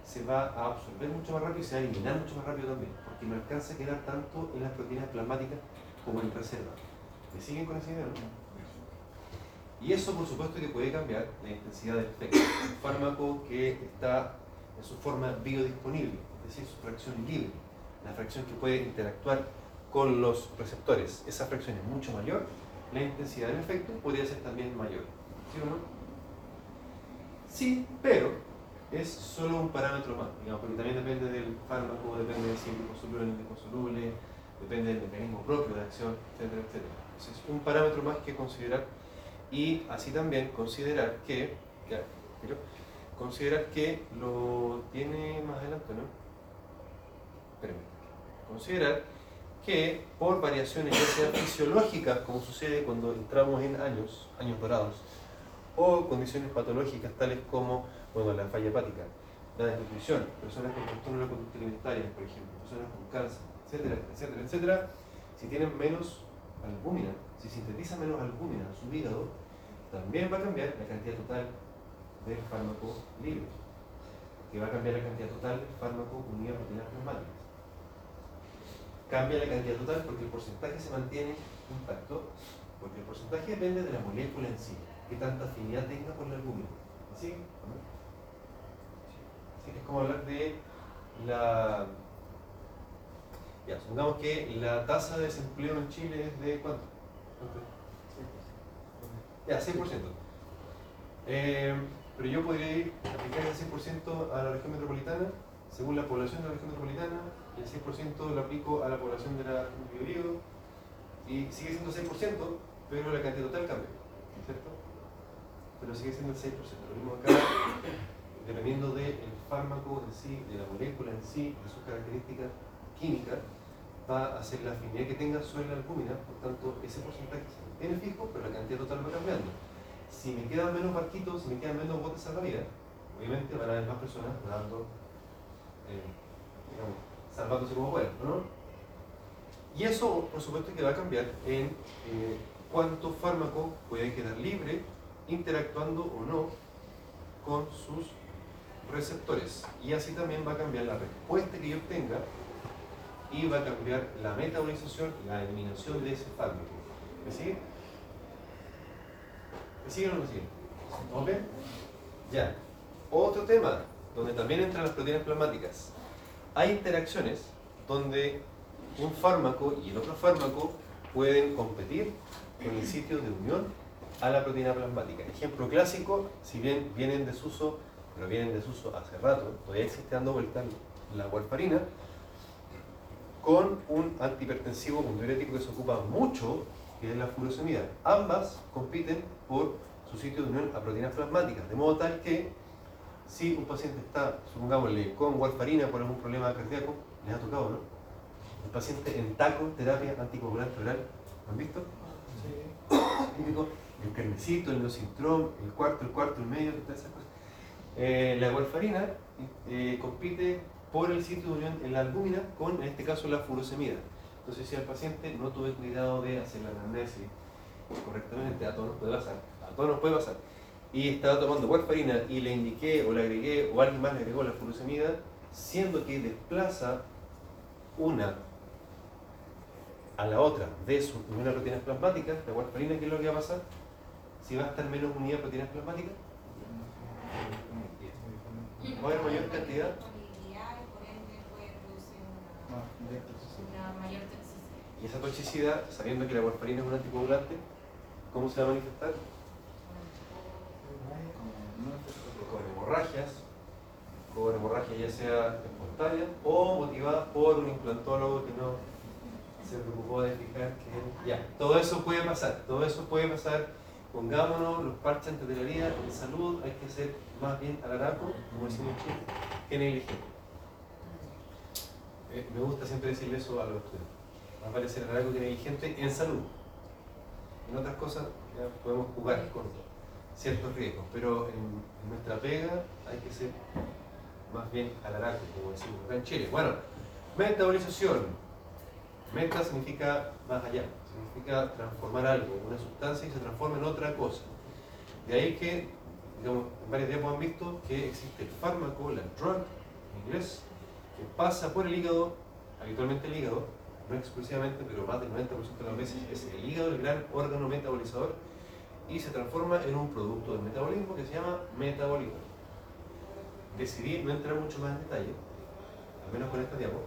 se va a absorber mucho más rápido y se va a eliminar mucho más rápido también, porque no alcanza a quedar tanto en las proteínas plasmáticas como en reserva. ¿Me siguen con esa idea? no? Y eso, por supuesto, que puede cambiar la intensidad del efecto. Un fármaco que está en su forma biodisponible, es decir, su fracción libre, la fracción que puede interactuar con los receptores. Esa fracción es mucho mayor, la intensidad del efecto podría ser también mayor. ¿Sí o no? Sí, pero es solo un parámetro más, digamos, porque también depende del fármaco, depende de si es liposoluble o liposoluble, depende del mecanismo propio de acción, etcétera, etcétera. Entonces, un parámetro más que considerar y así también considerar que, ya, considerar que lo tiene más adelante, ¿no? Espérame. Considerar que por variaciones ya sean fisiológicas, como sucede cuando entramos en años, años dorados, o condiciones patológicas tales como bueno, la falla hepática, la desnutrición, personas con trastorno de la conducta alimentaria, por ejemplo, personas con cáncer, etcétera, etcétera, etcétera, si tienen menos albúmina, si sintetizan menos albúmina en su hígado, también va a cambiar la cantidad total del fármaco libre, que va a cambiar la cantidad total del fármaco unido a proteínas plasmáticas. Cambia la cantidad total porque el porcentaje se mantiene intacto, porque el porcentaje depende de la molécula en sí, que tanta afinidad tenga con la albúmina. ¿Así? ¿O no? Así que es como hablar de la... Ya, supongamos que la tasa de desempleo en Chile es de cuánto? Ya, 100%. Eh, pero yo podría ir a aplicar el 100% a la región metropolitana, según la población de la región metropolitana, y el 100% lo aplico a la población de la Biobío, y sigue siendo 6%, pero la cantidad total cambia, ¿cierto? Pero sigue siendo el 6%. Lo mismo acá, dependiendo del fármaco en sí, de la molécula en sí, de sus características químicas, va a ser la afinidad que tenga sobre la albúmina, por tanto, ese porcentaje se mantiene fijo, pero la cantidad total va cambiando. Si me quedan menos barquitos, si me quedan menos botes salvavidas, obviamente van a haber más personas nadando, eh, digamos, salvándose como puedan, ¿no? Y eso, por supuesto, que va a cambiar en eh, cuánto fármaco puede quedar libre interactuando o no con sus receptores. Y así también va a cambiar la respuesta que yo obtenga y va a cambiar la metabolización, la eliminación de ese fármaco. ¿Me sigue? ¿Me sigue o no me sigue? ¿Ok? Ya. Otro tema, donde también entran las proteínas plasmáticas. Hay interacciones donde un fármaco y el otro fármaco pueden competir en el sitio de unión a la proteína plasmática. Ejemplo clásico, si bien vienen en desuso, pero vienen en desuso hace rato, todavía existe dando vuelta la warfarina, con un antihipertensivo, un diurético que se ocupa mucho, que es la furosemida. Ambas compiten por su sitio de unión a proteínas plasmáticas, de modo tal que si un paciente está, supongámosle, con warfarina por algún problema cardíaco, les ha tocado, ¿no? El paciente en taco, terapia anticoagulante oral, ¿lo han visto? Típico, el carnecito, el neocintrón, el cuarto, el cuarto, el medio, todas esas. Eh, la warfarina eh, compite por el sitio de unión en la albúmina con, en este caso, la furosemida. Entonces, si al paciente no tuve cuidado de hacer la anamnesis correctamente, a todos nos puede pasar, a todos nos puede pasar, y estaba tomando warfarina y le indiqué o le agregué o alguien más le agregó la furosemida, siendo que desplaza una a la otra de su unión a proteínas plasmáticas, la warfarina, ¿qué es lo que va a pasar? Si va a estar menos unida a proteínas plasmáticas, va a haber mayor cantidad Disponibilidad y por ende puede producir una, una mayor toxicidad. y esa toxicidad, sabiendo que la warfarina es un anticoagulante, ¿cómo se va a manifestar? Con hemorragias, con hemorragia ya sea espontánea o motivada por un implantólogo que no se preocupó de fijar que ya, todo eso puede pasar, todo eso puede pasar, pongámonos los parches antes de la herida, en salud hay que ser más bien alaraco, como decimos en Chile, que negligente. Eh, me gusta siempre decirle eso a los estudiantes, más vale ser alaraco que negligente en salud. En otras cosas ya podemos jugar con ciertos riesgos, pero en, nuestra pega hay que ser más bien alaraco, como decimos acá en Chile. Bueno, metabolización. Meta significa más allá, significa transformar algo, una sustancia y se transforma en otra cosa. De ahí que, en varios tiempos han visto que existe el fármaco, la drug, en inglés, que pasa por el hígado, habitualmente el hígado, no exclusivamente, pero más del 90% de las veces es el hígado el gran órgano metabolizador y se transforma en un producto del metabolismo que se llama metabolito. Decidí no entrar mucho más en detalle, al menos con esta diapo,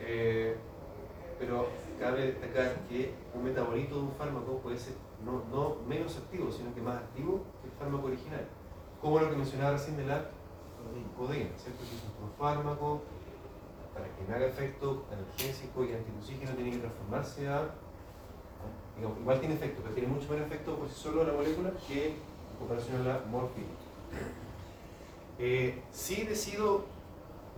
eh, pero cabe destacar que un metabolito de un fármaco puede ser no menos activo, sino que más activo que el fármaco original. Como lo que mencionaba recién de la codeína, ¿cierto? Que es un fármaco para que me haga efecto analgésico y antimusígeno tiene que transformarse a digamos, igual tiene efecto, pero tiene mucho menos efecto por sí solo la molécula que en comparación a la morfina. Eh, sí decido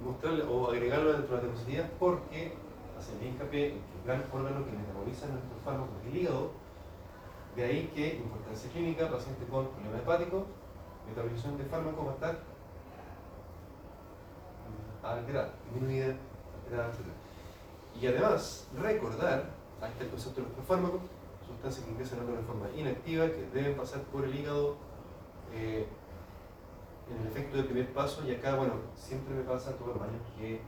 mostrarle o agregarlo dentro de la toxicidad porque hace hincapié en que el gran órgano que metaboliza nuestros fármacos es el hígado, de ahí que importancia clínica, paciente con problema hepático, metabolización de fármacos va a estar alterada, disminuida, alterada, etc. Y además, recordar, ahí está el concepto de nuestros fármacos, sustancias que ingresan al órgano de forma inactiva, que deben pasar por el hígado eh, en el efecto del primer paso, y acá, bueno, siempre me pasa todos los años que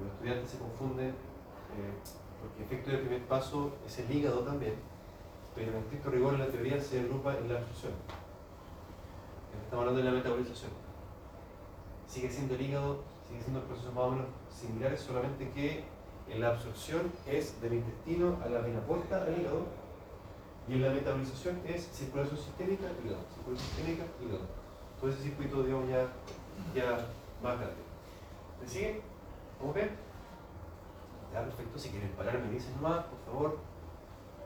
los estudiantes se confunden, eh, porque el efecto del primer paso es el hígado también, pero en estricto rigor la teoría se agrupa en la absorción. Estamos hablando de la metabolización. Sigue siendo el hígado, sigue siendo el proceso más o menos similares, solamente que en la absorción es del intestino a la vena porta al hígado, y en la metabolización es circulación sistémica, hígado, circulación sistémica, hígado. Todo ese circuito, digamos, ya, ya más grande. ¿Me siguen? ¿Cómo ven? Ya, perfecto. Si quieren parar, me dicen más, por favor.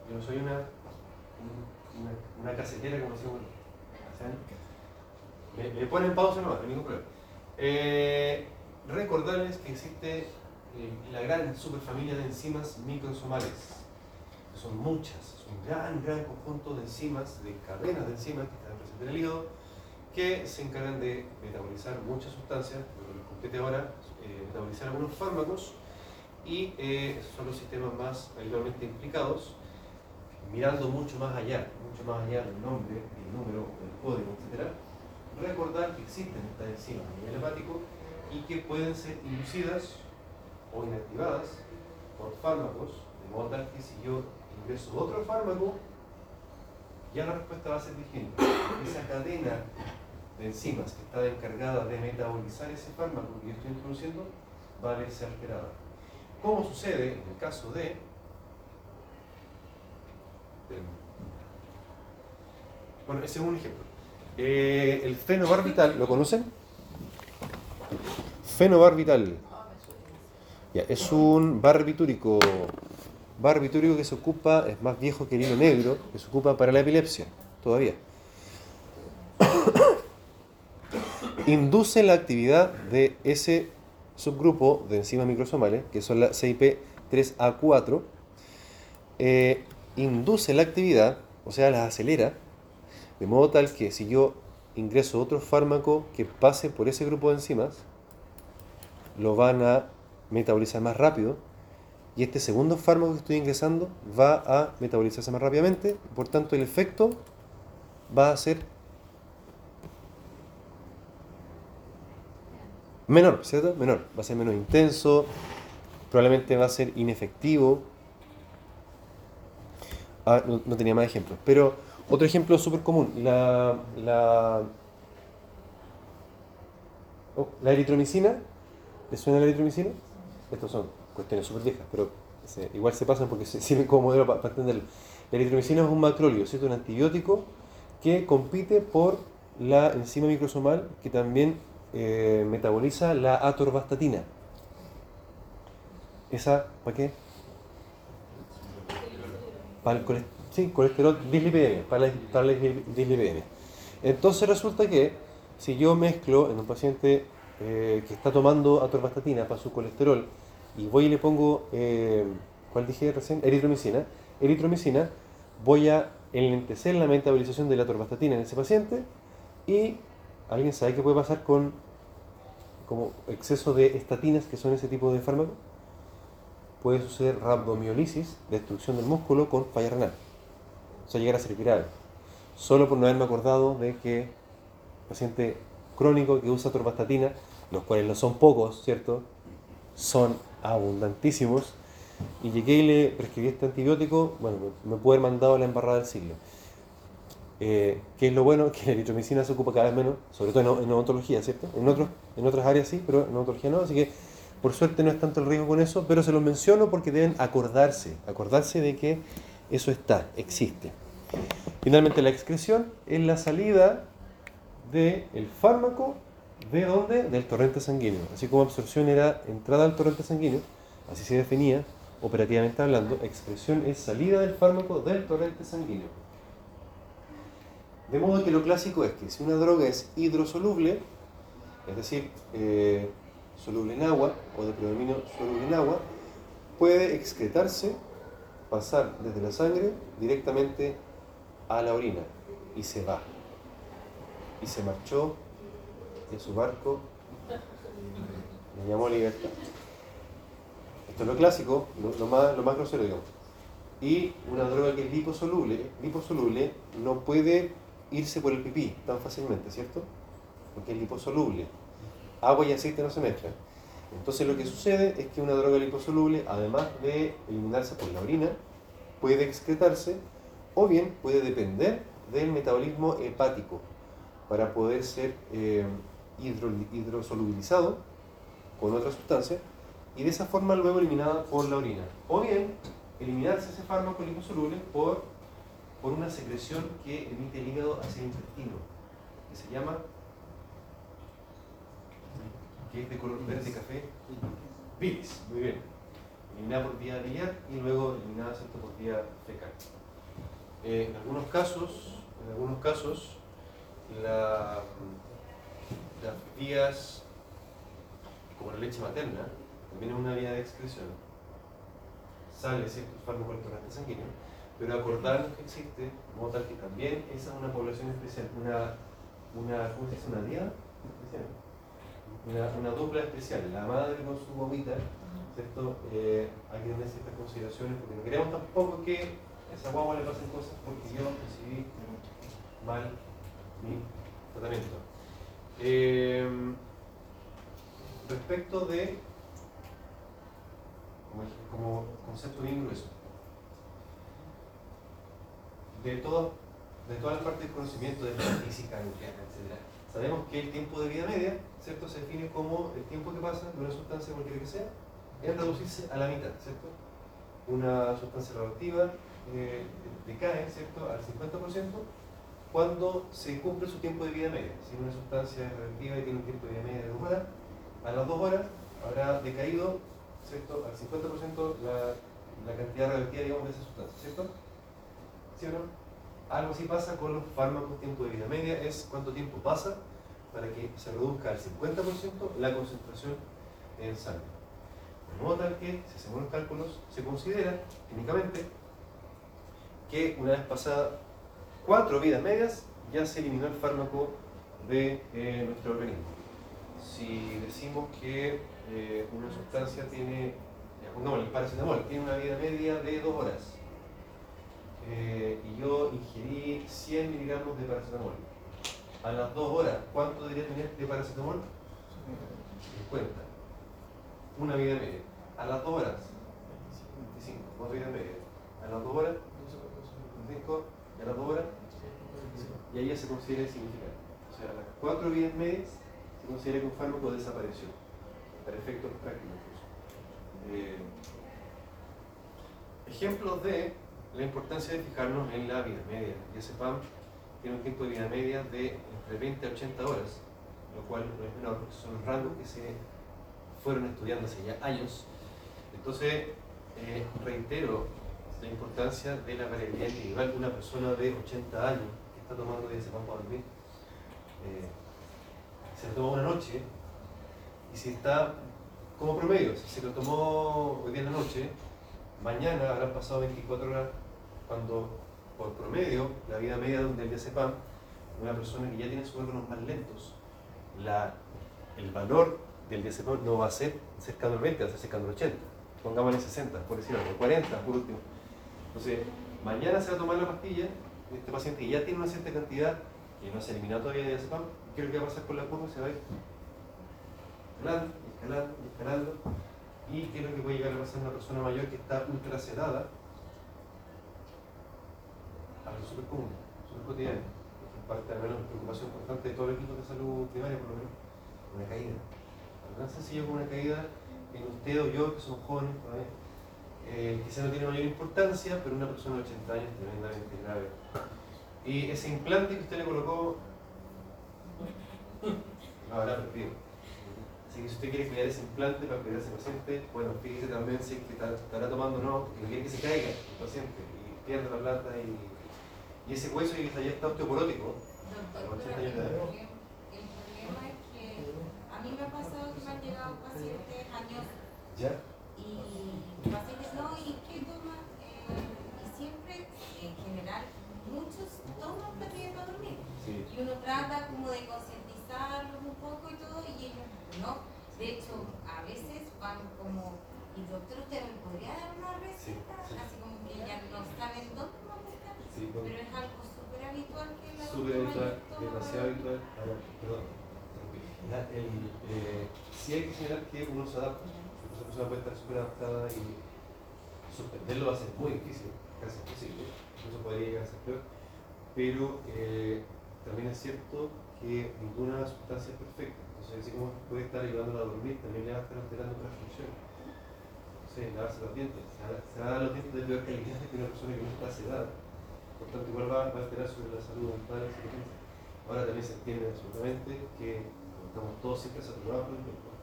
Yo no soy una, una, casetera, como decimos hace años. Me, me ponen pausa nomás, no hay ningún problema. Eh, recordarles que existe eh, la gran superfamilia de enzimas microsomales. Son muchas, es un gran, gran conjunto de enzimas, de cadenas de enzimas que están presentes en el hígado, que se encargan de metabolizar muchas sustancias, lo que les compete ahora, eh, metabolizar algunos fármacos, y eh, son los sistemas más habitualmente implicados. mirando mucho más allá, mucho más allá del nombre, el número, el código, etc., recordar que existen estas enzimas a nivel hepático y que pueden ser inducidas o inactivadas por fármacos, de modo tal que si yo ingreso otro fármaco, ya la respuesta va a ser distinta. Esa cadena de enzimas que está encargada de metabolizar ese fármaco que yo estoy introduciendo va a verse alterada. ¿Cómo sucede en el caso de... Bueno, ese es un ejemplo. Eh, el fenobarbital, ¿lo conocen? Fenobarbital. Es un barbitúrico. Barbitúrico que se ocupa, es más viejo que el hilo negro, que se ocupa para la epilepsia, todavía. Induce la actividad de ese subgrupo de enzimas microsomales, que son la CIP3A4, eh, induce la actividad, o sea, las acelera, de modo tal que si yo ingreso otro fármaco que pase por ese grupo de enzimas, lo van a metabolizar más rápido y este segundo fármaco que estoy ingresando va a metabolizarse más rápidamente, por tanto el efecto va a ser menor, ¿cierto? Menor, va a ser menos intenso, probablemente va a ser inefectivo. Ah, no, no tenía más ejemplos, pero otro ejemplo súper común, la, la, oh, la eritromicina, ¿les suena la eritromicina? Estos son cuestiones súper viejas, pero igual se pasan porque se sirven como modelo para, entenderlo. La eritromicina es un macróleo, ¿cierto? Un antibiótico que compite por la enzima microsomal que también eh, metaboliza la atorvastatina. ¿Esa para qué? Para el colesterol, sí, colesterol dislipidemia, para la, para la dislipidemia. Entonces resulta que si yo mezclo en un paciente eh, que está tomando atorvastatina para su colesterol y voy y le pongo, eh, ¿cuál dije recién? Eritromicina. Eritromicina, voy a enlentecer la metabolización de la atorvastatina en ese paciente y ¿alguien sabe qué puede pasar con como exceso de estatinas, que son ese tipo de fármacos? Puede suceder rabdomiolisis, destrucción del músculo con falla renal. Eso llegar a ser grave. Solo por no haberme acordado de que paciente crónico que usa atorvastatina, los cuales no son pocos, ¿cierto? Son abundantísimos. Y llegué y le prescribí este antibiótico, bueno, me puede haber mandado la embarrada del siglo. Eh, es lo bueno, que la eritromicina se ocupa cada vez menos, sobre todo en, en odontología, ¿cierto? En, otros, en otras áreas sí, pero en odontología no, así que por suerte no es tanto el riesgo con eso, pero se los menciono porque deben acordarse, acordarse de que eso está, existe. Finalmente la excreción es la salida del fármaco de dónde? Del torrente sanguíneo. Así como absorción era entrada al torrente sanguíneo, así se definía operativamente hablando, excreción es salida del fármaco del torrente sanguíneo. De modo que lo clásico es que si una droga es hidrosoluble, es decir, eh, soluble en agua o de predominio soluble en agua, puede excretarse, pasar desde la sangre directamente a la orina y se va. Y se marchó en su barco, le llamó libertad. Esto es lo clásico, lo, lo más, lo más grosero, digamos. Y una droga que es liposoluble, liposoluble no puede irse por el pipí tan fácilmente, ¿cierto? Porque es liposoluble. Agua y aceite no se mezclan. Entonces lo que sucede es que una droga liposoluble, además de eliminarse por la orina, puede excretarse o bien puede depender del metabolismo hepático para poder ser eh, hidro- hidrosolubilizado con otra sustancia y de esa forma luego eliminada por la orina. O bien eliminarse ese fármaco liposoluble por, por una secreción que emite el hígado hacia el intestino, que se llama, que es de color verde café, bilis, muy bien. Eliminada por vía biliar y luego eliminada ¿cierto? por vía fecal. Eh, en algunos casos, en algunos casos, la- las vías, como la leche materna, también es una vía de excreción. Sale cierto fármaco del torrente sanguíneo, pero acordarnos que existe, modo tal que también esa es una población especial, una, una ¿cómo se dice? Una diada especial. Una, una dupla especial, la madre con su guaguita, ¿cierto? Eh, hay que tener ciertas consideraciones porque no queremos tampoco que a esa guagua le pasan cosas porque yo recibí mal mi tratamiento. Eh, respecto de, como, concepto bien de, todo, de toda la parte del conocimiento de la física, nuclear, etc. Sabemos que el tiempo de vida media, ¿cierto? Se define como el tiempo que pasa de una sustancia cualquiera que sea en reducirse a la mitad, ¿cierto? Una sustancia radioactiva eh, decae, ¿cierto? Al 50% cuando se cumple su tiempo de vida media. Si una sustancia es radioactiva y tiene un tiempo de vida media de dos horas, a las dos horas habrá decaído, ¿cierto? Al 50% la, cantidad radioactiva, de esa sustancia, ¿cierto? ¿Sí o no? Algo así pasa con los fármacos tiempo de vida media, es cuánto tiempo pasa para que se reduzca al 50% la concentración en sangre. De modo tal que, si hacemos los cálculos, se considera clínicamente que una vez pasada cuatro vidas medias, ya se eliminó el fármaco de eh, nuestro organismo. Si decimos que eh, una sustancia tiene, pongámosle el paracetamol, tiene una vida media de dos horas, eh, y yo ingerí 100 miligramos de paracetamol, a las dos horas, ¿cuánto debería tener de paracetamol? 50. Una vida media. A las dos horas, 25. Cuatro vidas medias. A las dos horas, 25. Y a las dos horas, y ahí ya se considera insignificante. O sea, a las cuatro vidas medias se considera que un fármaco desapareció, para efectos prácticos. Eh, ejemplos de la importancia de fijarnos en la vida media. Y ese PAM tiene un tiempo de vida media de entre 20 a 80 horas, lo cual no es menor, son los rangos que se fueron estudiando hace ya años. Entonces, eh, reitero la importancia de la variabilidad individual. Una persona de 80 años que está tomando diazepam para dormir, se lo toma una noche y si está como promedio, si se lo tomó hoy día en la noche, mañana habrán pasado 24 horas cuando por promedio la vida media del diazepam, una persona que ya tiene sus órganos más lentos, la, el valor del diazepam no va a ser cercano al 20, va a ser cercano al 80. Pongámosle 60, por decirlo, o 40 por último. Entonces, mañana se va a tomar la pastilla, este paciente que ya tiene una cierta cantidad, que no se ha eliminado todavía de diazepam, ¿qué es lo que va a pasar con la curva? Se va a ir escalando, escalando, escalando. ¿Y qué es lo que puede llegar a pasar a una persona mayor que está ultra sedada? Algo súper común, súper cotidiano. Es parte al menos preocupación constante de todo el equipo de salud primaria, por lo menos, una caída. Tan sencillo como una caída en usted o yo, que somos jóvenes todavía, eh, quizá no tiene mayor importancia, pero una persona de 80 años tremendamente grave. Y ese implante que usted le colocó, lo habrá perdido. Así que si usted quiere cuidar ese implante para cuidar a ese paciente, bueno, fíjese también si es que estará tomando o no, porque no quiere que se caiga el paciente y pierda la plata y, y ese hueso que ya está osteoporótico. Doctor, años el de edad. problema, el problema es que a mí me ha pasado que me han llegado pacientes años ¿Ya? y pacientes no, y qué toman, eh, y siempre, en general, muchos toman pastillas para dormir. Sí. Y uno trata como de concientizarlos un poco y todo, y ellos no. De hecho, a veces van como, y doctor, ¿usted me podría dar una receta? sí. Así como que ya no saben dónde. Sí, Pero es algo súper habitual que la Súper habitual, demasiado habitual. Ahora, perdón. El, eh, sí hay que señalar que uno se adapta. Esa persona puede estar súper adaptada y suspenderlo va a ser muy difícil, casi imposible. Incluso podría llegar a ser peor. Pero eh, también es cierto que ninguna sustancia es perfecta. Entonces, así como puede estar ayudándola a dormir, también le va a estar alterando otras funciones. Entonces, lavarse los dientes. Se va a dar los dientes de peor calidad que una persona que no está sedada. Por tanto, igual va, va a alterar sobre la salud mental. Ahora también se entiende absolutamente que estamos todos siempre saturados por el tiempo.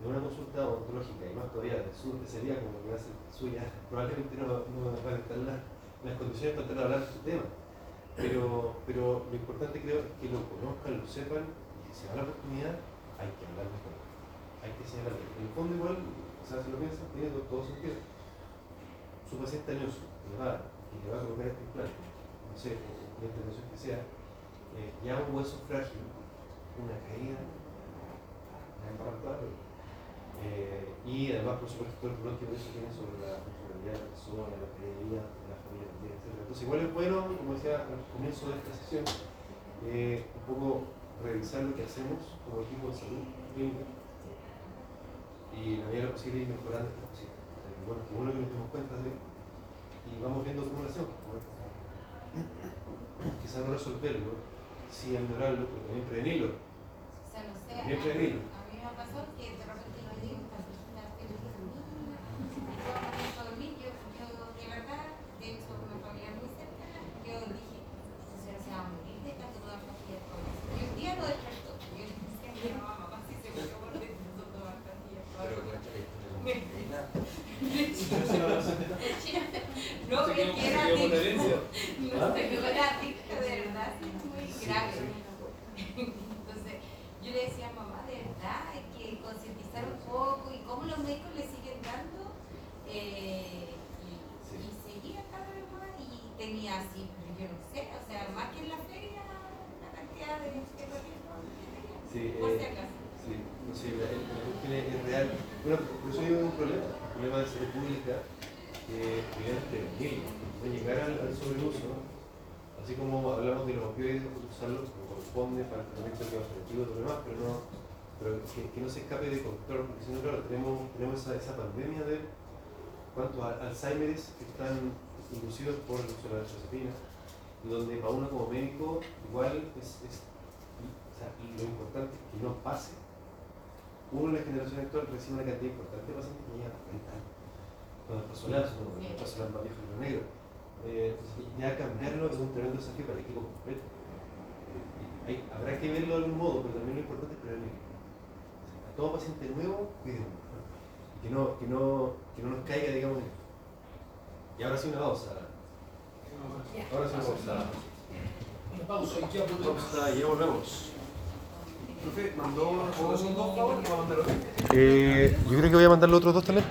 En una consulta odontológica, y más todavía de su especialidad, como que hace suya, probablemente no, no van a estar las, las condiciones para tratar hablar de este tema. Pero, pero lo importante creo es que lo conozcan, lo sepan, y si se da la oportunidad, hay que hablar de esto. Hay que señalarlo. En el fondo igual, o sea, si lo piensan, tiene todo, sentido. Su paciente añoso, que que le va a colocar este implante, no sé, la intervención que sea, eh, ya un hueso frágil, una caída, la embarrada, eh, y además, por supuesto, todo el pronóstico que eso tiene sobre la función calidad de la persona, la calidad de la familia también, etc. Entonces igual es bueno, como decía al comienzo de esta sesión, eh, un poco revisar lo que hacemos como equipo de salud clínica y la medida posible ir mejorando esta cosita. Eh, Bueno, que bueno que nos demos cuenta de y vamos viendo cómo lo hacemos. Quizás no resolverlo, sí empeorarlo, pero también prevenirlo. O sea, no sé, a, prevenirlo. a mí me ha pasado que de repente los digo, estas viejitas que yo digo, "Mira, yo no puedo dormir", yo, yo de verdad, de hecho, una familia muy cerca, yo dije, "Esta señora se va a morir de tanto tomar pastillas por eso". Y un día lo despertó. Yo le decía a mi mamá, mamá, si se murió por tanto tomar pastillas por Pero eso". cuéntale esto. No, Se es quedó- que se era quedó con la adicto. herencia. No, se quedó era adicto de verdad, sí, muy Sí, grave. sí. Entonces, yo le decía a mamá, de verdad, hay que concientizar un poco y cómo los médicos le siguen dando. eh, y, Sí. y seguía cada vez más y tenía así, pero yo no sé, o sea, más que en la feria, la cantidad de que tenía. Sí, Por eh, si acaso. Sí, no sé, la, la cuestión es, es real. Bueno, por eso hay un problema, un problema de salud pública que debemos prevenirlo, no llegar al, al sobreuso, así como hablamos de los opioides, usarlos como corresponde para el tratamiento preventivo y todo lo demás, pero, no, pero que, que no se escape de control, porque si no, claro, tenemos, tenemos esa, esa pandemia de cuántos al- Alzheimer's que están inducidos por el uso de la benzodiazepina, y donde para uno como médico igual es, es o sea, y lo importante es que no pase uno en la generación actual recibe una cantidad importante de pacientes que llegan a 40 años. Lazo, cuando Sí. pasó la más viejo y lo negro. Eh, entonces, ya cambiarlo es un tremendo desafío para el equipo completo. Eh, y hay- habrá que verlo de algún modo, pero también lo importante es prevenir. A todo paciente nuevo, cuidemos. Que no, que, no, que no nos caiga, digamos. Y ahora sí una pausa. Ahora sí una pausa. Una pausa y ya volvemos. Pausa, ya volvemos. Profe, mandó dos mandar otro. Eh, yo creo que voy a mandar los otros dos también.